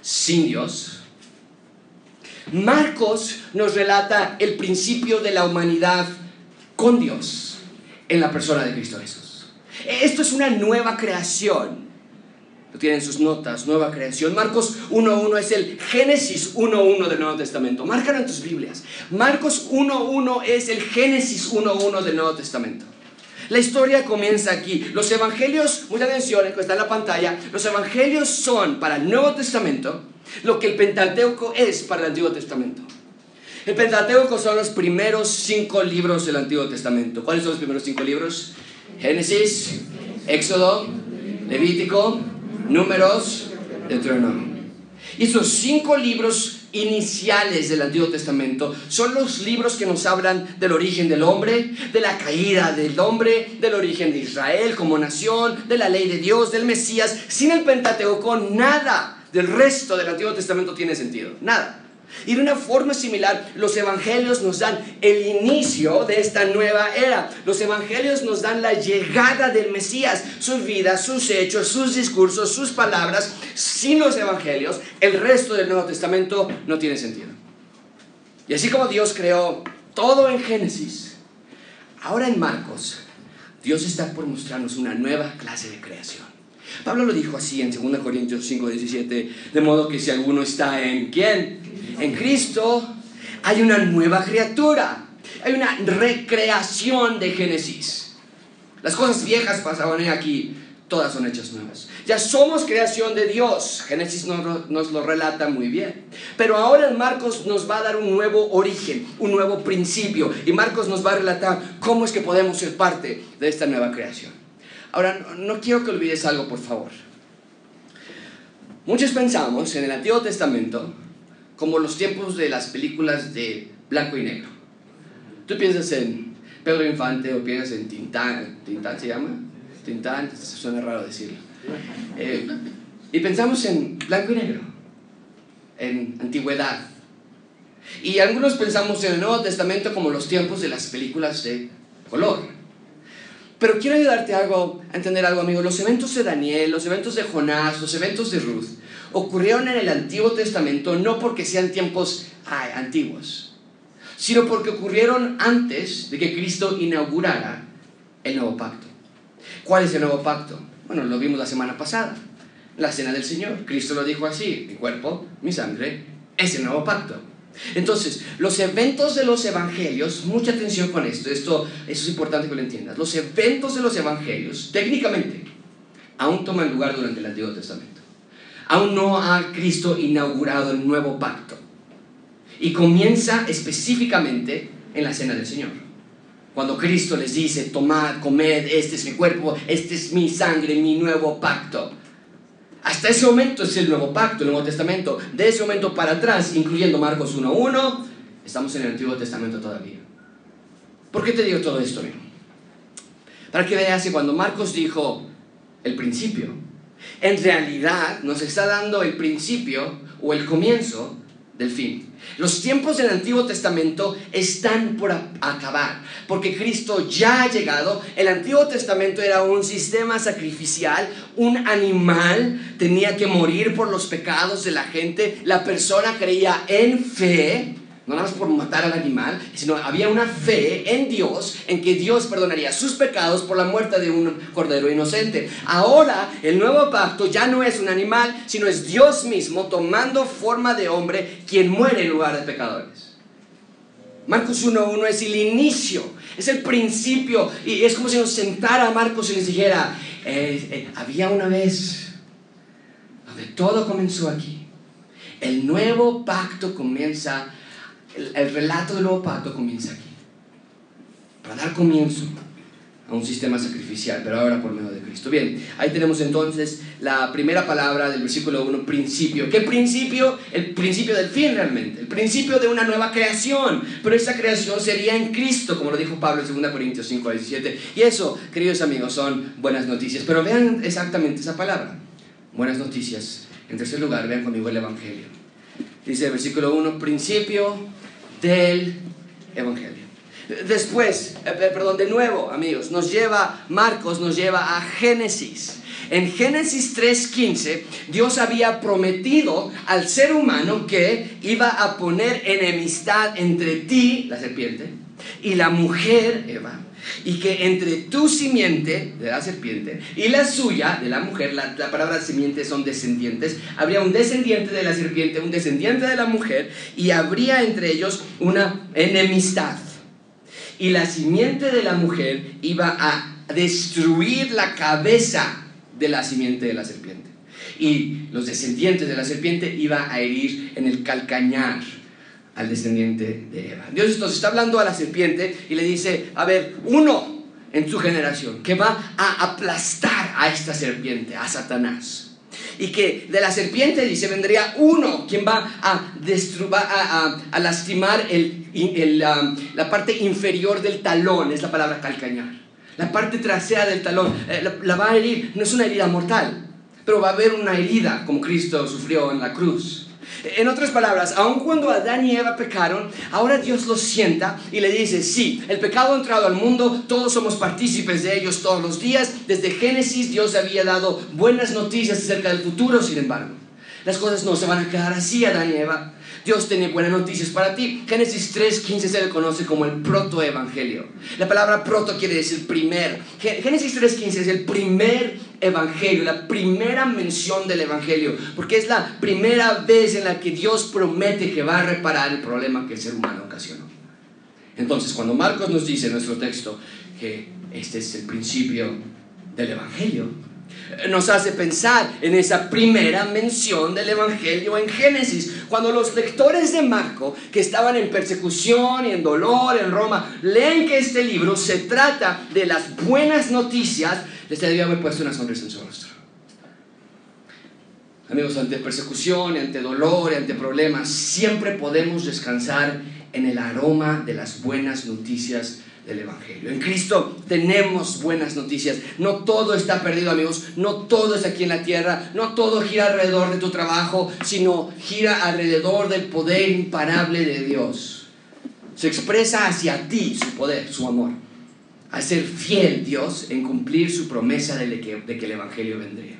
sin Dios. Marcos nos relata el principio de la humanidad con Dios en la persona de Cristo Jesús. Esto es una nueva creación tienen sus notas, nueva creación. Marcos 1.1 es el Génesis 1.1 del Nuevo Testamento. Márcalo en tus Biblias. Marcos 1.1 es el Génesis 1.1 del Nuevo Testamento. La historia comienza aquí. Los evangelios, mucha atención, está en la pantalla, los evangelios son para el Nuevo Testamento lo que el Pentateuco es para el Antiguo Testamento. El Pentateuco son los primeros cinco libros del Antiguo Testamento. ¿Cuáles son los primeros cinco libros? Génesis, Éxodo, Levítico, Números, Deuteronomio. Y esos cinco libros iniciales del Antiguo Testamento son los libros que nos hablan del origen del hombre, de la caída del hombre, del origen de Israel como nación, de la ley de Dios, del Mesías. Sin el Pentateuco, nada del resto del Antiguo Testamento tiene sentido. Nada. Y de una forma similar, los evangelios nos dan el inicio de esta nueva era. Los evangelios nos dan la llegada del Mesías, su vida, sus hechos, sus discursos, sus palabras. Sin los evangelios, el resto del Nuevo Testamento no tiene sentido. Y así como Dios creó todo en Génesis, ahora en Marcos, Dios está por mostrarnos una nueva clase de creación. Pablo lo dijo así en 2 Corintios 5, 17, de modo que si alguno está en quién? En Cristo hay una nueva criatura, hay una recreación de Génesis. Las cosas viejas pasaban aquí, todas son hechas nuevas. Ya somos creación de Dios. Génesis nos, nos, lo relata muy bien. Pero ahora Marcos nos va a dar un nuevo origen, un nuevo principio. Y Marcos nos va a relatar cómo es que podemos ser parte de esta nueva creación. Ahora, no quiero que olvides algo, por favor. Muchos pensamos en el Antiguo Testamento como los tiempos de las películas de blanco y negro. Tú piensas en Pedro Infante o piensas en Tintán, ¿Tintán se llama? Tintán, suena raro decirlo. Eh, y pensamos en blanco y negro, en antigüedad. Y algunos pensamos en el Nuevo Testamento como los tiempos de las películas de color. Pero quiero ayudarte algo, a entender algo, amigo. Los eventos de Daniel, los eventos de Jonás, los eventos de Ruth, ocurrieron en el Antiguo Testamento no porque sean tiempos antiguos, sino porque ocurrieron antes de que Cristo inaugurara el nuevo pacto. ¿Cuál es el nuevo pacto? Bueno, lo vimos la semana pasada, la cena del Señor. Cristo lo dijo así, mi cuerpo, mi sangre, es el nuevo pacto. Entonces, los eventos de los evangelios, mucha atención con esto, esto, eso es importante que lo entiendas. Los eventos de los evangelios, técnicamente, aún toman lugar durante el Antiguo Testamento. Aún no ha Cristo inaugurado el nuevo pacto. Y comienza específicamente en la cena del Señor. Cuando Cristo les dice, tomad, comed, este es mi cuerpo, este es mi sangre, mi nuevo pacto. Hasta ese momento es el nuevo pacto, el Nuevo Testamento. De ese momento para atrás, incluyendo Marcos 1.1, estamos en el Antiguo Testamento todavía. ¿Por qué te digo todo esto? Para que veas que cuando Marcos dijo el principio, en realidad nos está dando el principio o el comienzo del fin. Los tiempos del Antiguo Testamento están por acabar, porque Cristo ya ha llegado. El Antiguo Testamento era un sistema sacrificial, un animal tenía que morir por los pecados de la gente. La persona creía en fe no nada más por matar al animal, sino había una fe en Dios, en que Dios perdonaría sus pecados por la muerte de un cordero inocente. Ahora el nuevo pacto ya no es un animal, sino es Dios mismo tomando forma de hombre quien muere en lugar de pecadores. Marcos 1.1 es el inicio, es el principio, y es como si nos sentara Marcos y les dijera, eh, eh, había una vez donde todo comenzó aquí. El nuevo pacto comienza el, relato del nuevo pacto comienza aquí. Para dar comienzo a un sistema sacrificial, pero ahora por medio de Cristo. Bien, ahí tenemos entonces la primera palabra del versículo 1, principio. ¿Qué principio? El principio del fin realmente, el principio de una nueva creación, pero esa creación sería en Cristo, como lo dijo Pablo en 2 Corintios 5, 17. Y eso, queridos amigos, son buenas noticias, pero vean exactamente esa palabra, buenas noticias. En tercer lugar, vean conmigo el Evangelio. Dice el versículo 1, principio del Evangelio. Después, eh, perdón, de nuevo, amigos, nos lleva, Marcos nos lleva a Génesis. En Génesis 3:15, Dios había prometido al ser humano que iba a poner enemistad entre ti, la serpiente, y la mujer, Eva, y que entre tu simiente de la serpiente y la suya de la mujer, la, la, palabra simiente son descendientes, habría un descendiente de la serpiente, un descendiente de la mujer, y habría entre ellos una enemistad. Y la simiente de la mujer iba a destruir la cabeza de la simiente de la serpiente. Y los descendientes de la serpiente iba a herir en el calcañar al descendiente de Eva. Dios entonces está hablando a la serpiente y le dice, a ver, uno en su generación que va a aplastar a esta serpiente, a Satanás. Y que de la serpiente, dice, vendría uno quien va a, lastimar la parte inferior del talón, es la palabra calcañar la parte trasera del talón, eh, la, va a herir, no es una herida mortal, pero va a haber una herida como Cristo sufrió en la cruz. En otras palabras, aun cuando Adán y Eva pecaron, ahora Dios los sienta y le dice, sí, el pecado ha entrado al mundo, todos somos partícipes de ellos todos los días. Desde Génesis Dios había dado buenas noticias acerca del futuro, sin embargo. Las cosas no se van a quedar así, Adán y Eva. Dios tiene buenas noticias para ti. Génesis 3.15 se le conoce como el protoevangelio. La palabra proto quiere decir primer. Génesis 3.15 es el primer evangelio, la primera mención del evangelio, porque es la primera vez en la que Dios promete que va a reparar el problema que el ser humano ocasionó. Entonces, cuando Marcos nos dice en nuestro texto que este es el principio del evangelio, nos hace pensar en esa primera mención del Evangelio en Génesis. Cuando los lectores de Marco, que estaban en persecución y en dolor en Roma, leen que este libro se trata de las buenas noticias, les debió haber puesto una sonrisa en su rostro. Amigos, ante persecución, ante dolor, ante problemas, siempre podemos descansar en el aroma de las buenas noticias del Evangelio. En Cristo tenemos buenas noticias. No todo está perdido, amigos. No todo es aquí en la tierra. No todo gira alrededor de tu trabajo, sino gira alrededor del poder imparable de Dios. Se expresa hacia ti su poder, su amor. A ser fiel Dios en cumplir su promesa de que, de que el Evangelio vendría.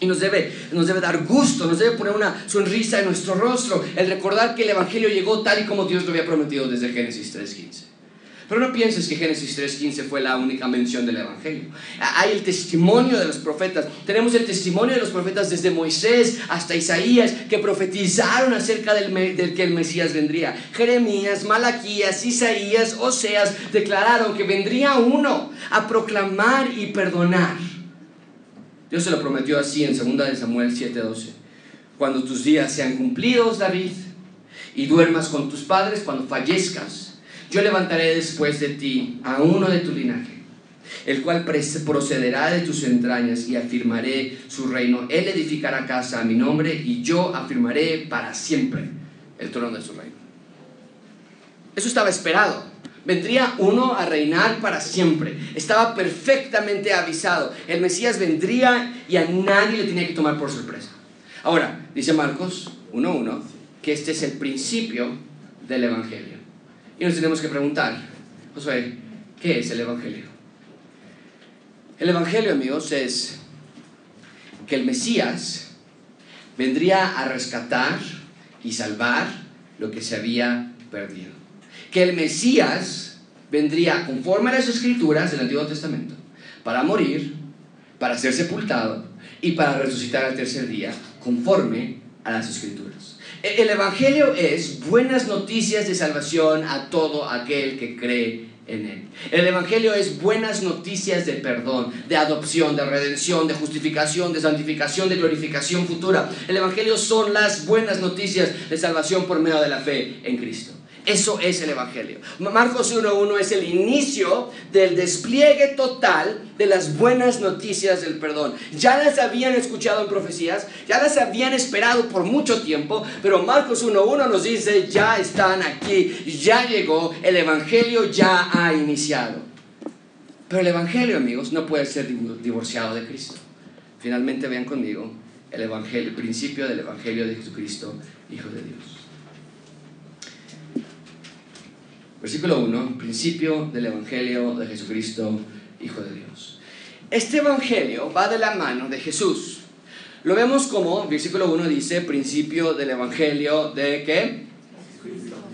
Y nos debe, nos debe dar gusto, nos debe poner una sonrisa en nuestro rostro el recordar que el Evangelio llegó tal y como Dios lo había prometido desde Génesis 3.15. Pero no pienses que Génesis 3.15 fue la única mención del Evangelio. Hay el testimonio de los profetas. Tenemos el testimonio de los profetas desde Moisés hasta Isaías que profetizaron acerca del, que el Mesías vendría. Jeremías, Malaquías, Isaías, Oseas declararon que vendría uno a proclamar y perdonar. Dios se lo prometió así en 2 de Samuel 7:12. Cuando tus días sean cumplidos, David, y duermas con tus padres, cuando fallezcas, yo levantaré después de ti a uno de tu linaje, el cual procederá de tus entrañas y afirmaré su reino. Él edificará casa a mi nombre y yo afirmaré para siempre el trono de su reino. Eso estaba esperado. Vendría uno a reinar para siempre. Estaba perfectamente avisado. El Mesías vendría y a nadie le tenía que tomar por sorpresa. Ahora, dice Marcos 1.1, que este es el principio del Evangelio. Y nos tenemos que preguntar, Josué, ¿qué es el Evangelio? El Evangelio, amigos, es que el Mesías vendría a rescatar y salvar lo que se había perdido. Que el Mesías vendría conforme a las escrituras del Antiguo Testamento para morir, para ser sepultado y para resucitar al tercer día conforme a las escrituras. E-, el Evangelio es buenas noticias de salvación a todo aquel que cree en Él. El Evangelio es buenas noticias de perdón, de adopción, de redención, de justificación, de santificación, de glorificación futura. El Evangelio son las buenas noticias de salvación por medio de la fe en Cristo. Eso es el Evangelio. Marcos 1.1 es el inicio del despliegue total de las buenas noticias del perdón. Ya las habían escuchado en profecías, ya las habían esperado por mucho tiempo, pero Marcos 1.1 nos dice, ya están aquí, ya llegó, el Evangelio ya ha iniciado. Pero el Evangelio, amigos, no puede ser divorciado de Cristo. Finalmente vean conmigo el Evangelio, el principio del Evangelio de Jesucristo, Hijo de Dios. Versículo 1, principio del Evangelio de Jesucristo, Hijo de Dios. Este Evangelio va de la mano de Jesús. Lo vemos como, versículo 1 dice, principio del Evangelio de qué?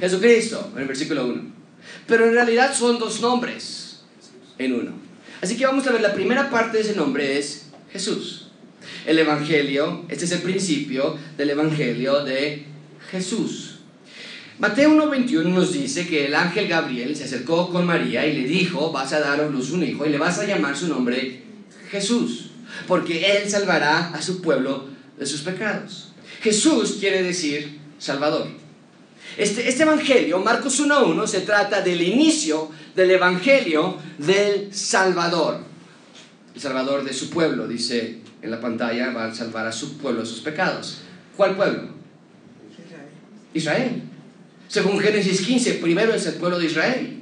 Jesucristo, en el versículo 1. Pero en realidad son dos nombres en uno. Así que vamos a ver, la primera parte de ese nombre es Jesús. El Evangelio, este es el principio del Evangelio de Jesús. Mateo 1.21 nos dice que el ángel Gabriel se acercó con María y le dijo, vas a dar a luz un hijo y le vas a llamar su nombre Jesús, porque él salvará a su pueblo de sus pecados. Jesús quiere decir Salvador. Este, este Evangelio, Marcos 1.1, se trata del inicio del Evangelio del Salvador. El Salvador de su pueblo, dice en la pantalla, va a salvar a su pueblo de sus pecados. ¿Cuál pueblo? Israel. Según Génesis 15, primero es el pueblo de Israel.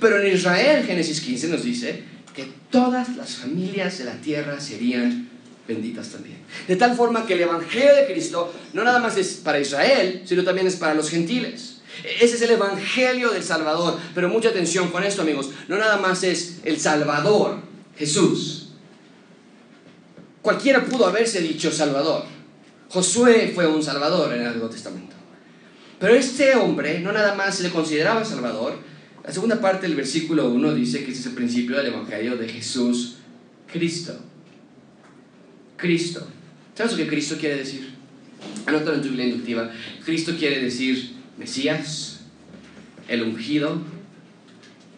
Pero en Israel, Génesis 15 nos dice que todas las familias de la tierra serían benditas también. De tal forma que el Evangelio de Cristo no nada más es para Israel, sino también es para los gentiles. Ese es el Evangelio del Salvador. Pero mucha atención con esto, amigos. No nada más es el Salvador, Jesús. Cualquiera pudo haberse dicho Salvador. Josué fue un Salvador en el Antiguo Testamento. Pero este hombre no nada más se le consideraba Salvador. La segunda parte del versículo 1 dice que ese es el principio del Evangelio de Jesús Cristo. Cristo. ¿Sabes lo que Cristo quiere decir? Anótalo en tu Biblia inductiva. Cristo quiere decir Mesías, el ungido,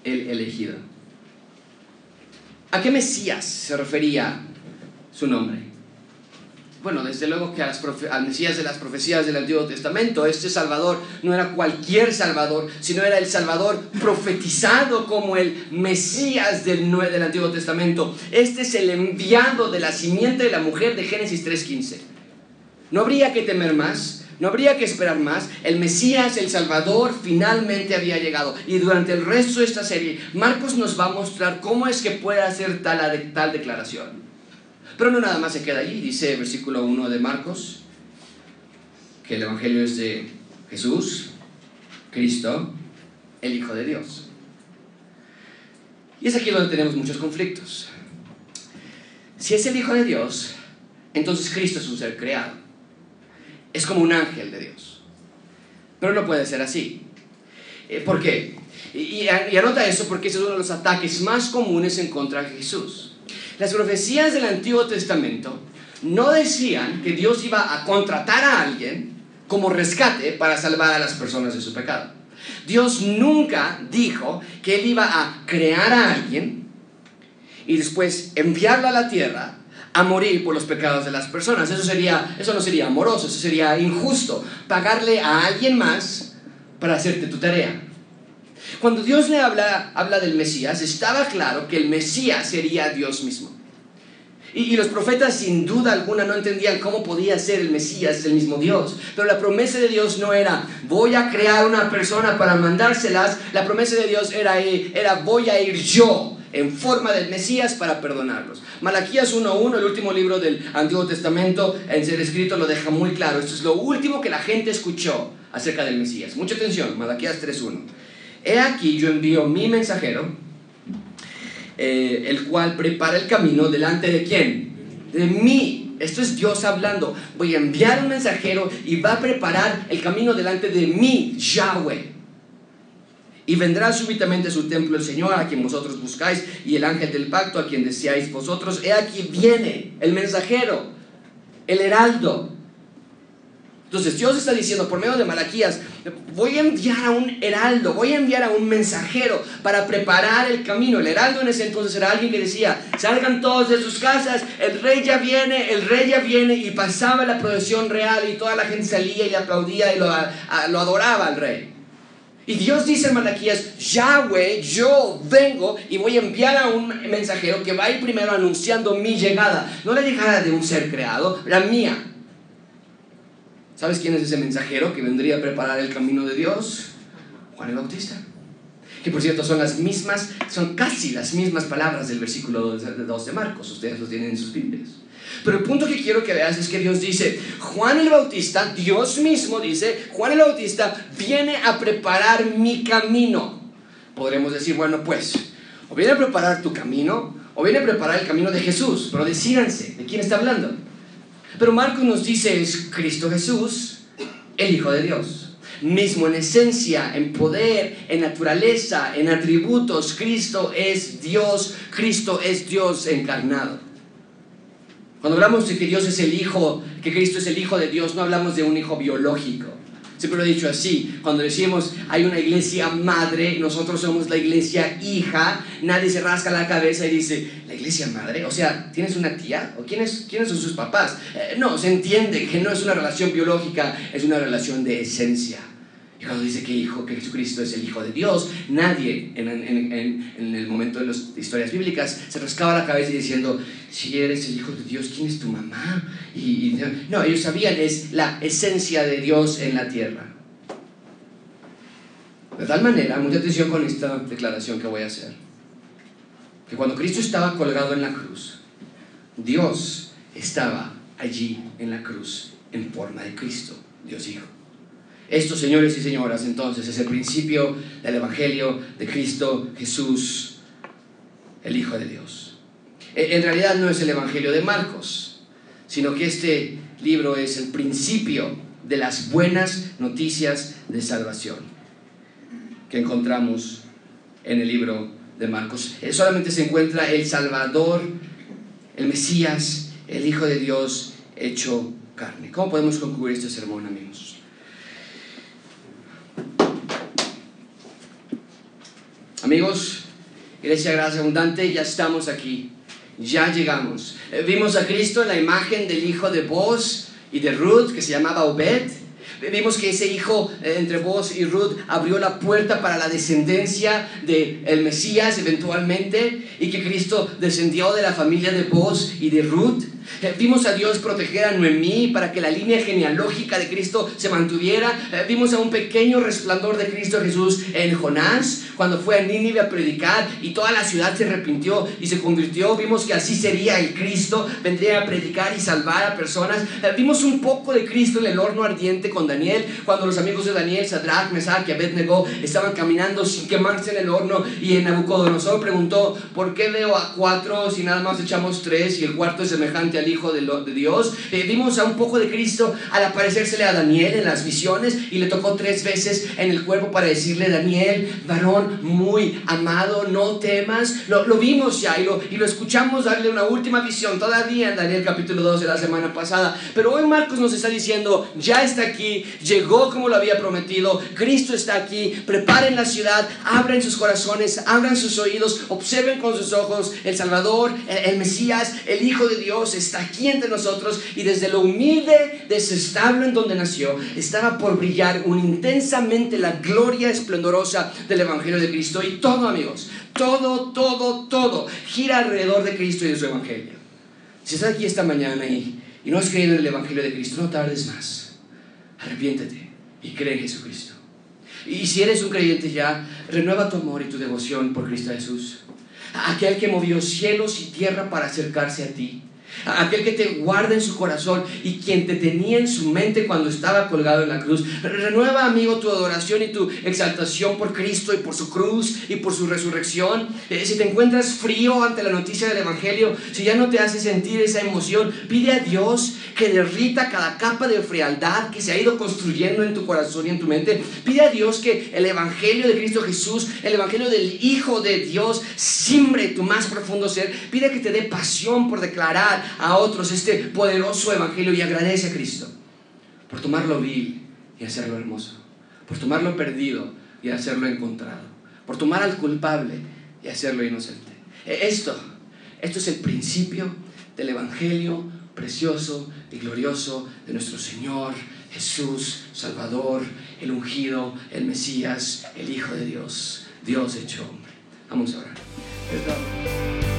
el elegido. ¿A qué Mesías se refería su nombre? Bueno, desde luego que a las al Mesías de las profecías del Antiguo Testamento, este Salvador no era cualquier Salvador, sino era el Salvador profetizado como el Mesías del, del Antiguo Testamento. Este es el enviado de la simiente de la mujer de Génesis 3.15. No habría que temer más, no habría que esperar más. El Mesías, el Salvador, finalmente había llegado. Y durante el resto de esta serie, Marcos nos va a mostrar cómo es que puede hacer tal, tal declaración. Pero no nada más se queda allí, dice el versículo 1 de Marcos, que el Evangelio es de Jesús, Cristo, el Hijo de Dios. Y es aquí donde tenemos muchos conflictos. Si es el Hijo de Dios, entonces Cristo es un ser creado. Es como un ángel de Dios. Pero no puede ser así. Eh, ¿Por qué? Y, y anota eso porque ese es uno de los ataques más comunes en contra de Jesús. Las profecías del Antiguo Testamento no decían que Dios iba a contratar a alguien como rescate para salvar a las personas de su pecado. Dios nunca dijo que Él iba a crear a alguien y después enviarlo a la tierra a morir por los pecados de las personas. Eso, sería, eso no sería amoroso, eso sería injusto. Pagarle a alguien más para hacerte tu tarea. Cuando Dios le habla, habla del Mesías, estaba claro que el Mesías sería Dios mismo. Y, los profetas sin duda alguna no entendían cómo podía ser el Mesías el mismo Dios. Pero la promesa de Dios no era voy a crear una persona para mandárselas. La promesa de Dios era, era voy a ir yo en forma del Mesías para perdonarlos. Malaquías 1.1, el último libro del Antiguo Testamento en ser escrito, lo deja muy claro. Esto es lo último que la gente escuchó acerca del Mesías. Mucha atención, Malaquías 3.1. He aquí yo envío mi mensajero, eh, el cual prepara el camino delante de quién? De mí. Esto es Dios hablando. Voy a enviar un mensajero y va a preparar el camino delante de mí, Yahweh. Y vendrá súbitamente su templo el Señor, a quien vosotros buscáis, y el ángel del pacto, a quien deseáis vosotros. He aquí viene el mensajero, el heraldo, entonces Dios está diciendo por medio de Malaquías, voy a enviar a un heraldo, voy a enviar a un mensajero para preparar el camino. El heraldo en ese entonces era alguien que decía, salgan todos de sus casas, el rey ya viene, el rey ya viene, y pasaba la procesión real y toda la gente salía y le aplaudía y lo, adoraba al rey. Y Dios dice en Malaquías, Yahweh, yo vengo y voy a enviar a un mensajero que va a ir primero anunciando mi llegada. No la llegada de un ser creado, la mía. ¿Sabes quién es ese mensajero que vendría a preparar el camino de Dios? Juan el Bautista. Que por cierto son las mismas, son casi las mismas palabras del versículo 2 de Marcos. Ustedes los tienen en sus Biblias. Pero el punto que quiero que veas es que Dios dice, Juan el Bautista, Dios mismo dice, Juan el Bautista viene a preparar mi camino. podremos decir, bueno, pues, o viene a preparar tu camino, o viene a preparar el camino de Jesús, pero decídanse, ¿de quién está hablando? Pero Marcos nos dice, es Cristo Jesús, el Hijo de Dios mismo en esencia, en poder, en naturaleza, en atributos. Cristo es Dios, Cristo es Dios encarnado. Cuando hablamos de que Dios es el Hijo, que Cristo es el Hijo de Dios, no hablamos de un hijo biológico. Siempre lo he dicho así, cuando decimos hay una iglesia madre, nosotros somos la iglesia hija, nadie se rasca la cabeza y dice, ¿la iglesia madre? O sea, ¿tienes una tía? ¿O quiénes, quiénes son sus papás? Eh, no, se entiende que no es una relación biológica, es una relación de esencia. Y cuando dice que, hijo, que Jesucristo es el Hijo de Dios, nadie en, el momento de las historias bíblicas se rascaba la cabeza diciendo, si eres el Hijo de Dios, ¿quién es tu mamá? Y, no, ellos sabían, es la esencia de Dios en la tierra. De tal manera, mucha atención con esta declaración que voy a hacer, que cuando Cristo estaba colgado en la cruz, Dios estaba allí en la cruz en forma de Cristo, Dios Hijo. Esto, señores y señoras, entonces es el principio del Evangelio de Cristo Jesús, el Hijo de Dios. E, en realidad no es el Evangelio de Marcos, sino que este libro es el principio de las buenas noticias de salvación que encontramos en el libro de Marcos. Eh, solamente se encuentra el Salvador, el Mesías, el Hijo de Dios hecho carne. ¿Cómo podemos concluir este sermón, amigos? Amigos, Iglesia Gracia Abundante, ya estamos aquí, ya llegamos. Eh, vimos a Cristo en la imagen del hijo de Boz y de Ruth, que se llamaba Obed. Vimos que ese hijo eh, entre Boz y Ruth abrió la puerta para la descendencia del el Mesías eventualmente y que Cristo descendió de la familia de Boz y de Ruth. Eh, vimos a Dios proteger a Noemí para que la línea genealógica de Cristo se mantuviera. Vimos a un pequeño resplandor de Cristo Jesús en Jonás cuando fue a Nínive a predicar y toda la ciudad se arrepintió y se convirtió. Vimos que así sería el Cristo, vendría a predicar y salvar a personas. Eh, vimos un poco de Cristo en el horno ardiente con Daniel, cuando los amigos de Daniel, Sadrach, Mesach y Abednego estaban caminando sin quemarse en el horno y en Nabucodonosor preguntó, ¿por qué veo a cuatro si nada más echamos tres y el cuarto es semejante al Hijo de, de Dios? Eh, vimos a un poco de Cristo al aparecérsele a Daniel en las visiones y le tocó tres veces en el cuerpo para decirle, Daniel, varón, muy amado, no temas. Lo, vimos ya y lo, y lo escuchamos darle una última visión todavía en Daniel capítulo 2 de la semana pasada. Pero hoy Marcos nos está diciendo, ya está aquí, llegó como lo había prometido, Cristo está aquí, preparen la ciudad, abran sus corazones, abran sus oídos, observen con sus ojos, el Salvador, el, el Mesías, el Hijo de Dios está aquí entre nosotros y desde lo humilde de ese establo en donde nació, estaba por brillar un intensamente la gloria esplendorosa del Evangelio de Cristo y todo, amigos, todo, todo, todo gira alrededor de Cristo y de su Evangelio. Si estás aquí esta mañana y, y no has creído en el Evangelio de Cristo, no tardes más. Arrepiéntete y cree en Jesucristo. Y si eres un creyente ya, renueva tu amor y tu devoción por Cristo Jesús. Aquel que movió cielos y tierra para acercarse a ti aquel que te guarda en su corazón y quien te tenía en su mente cuando estaba colgado en la cruz. Renueva, amigo, tu adoración y tu exaltación por Cristo y por su cruz y por su resurrección. Eh, si te encuentras frío ante la noticia del Evangelio, si ya no te hace sentir esa emoción, pide a Dios que derrita cada capa de frialdad que se ha ido construyendo en tu corazón y en tu mente. Pide a Dios que el Evangelio de Cristo Jesús, el Evangelio del Hijo de Dios, simbre tu más profundo ser. Pide que te dé pasión por declarar a otros este poderoso evangelio y agradece a Cristo por tomarlo vil y hacerlo hermoso, por tomarlo perdido y hacerlo encontrado, por tomar al culpable y hacerlo inocente. E, esto, esto es el principio del evangelio precioso y glorioso de nuestro Señor Jesús, Salvador, el ungido, el Mesías, el Hijo de Dios, Dios hecho hombre. Vamos a orar.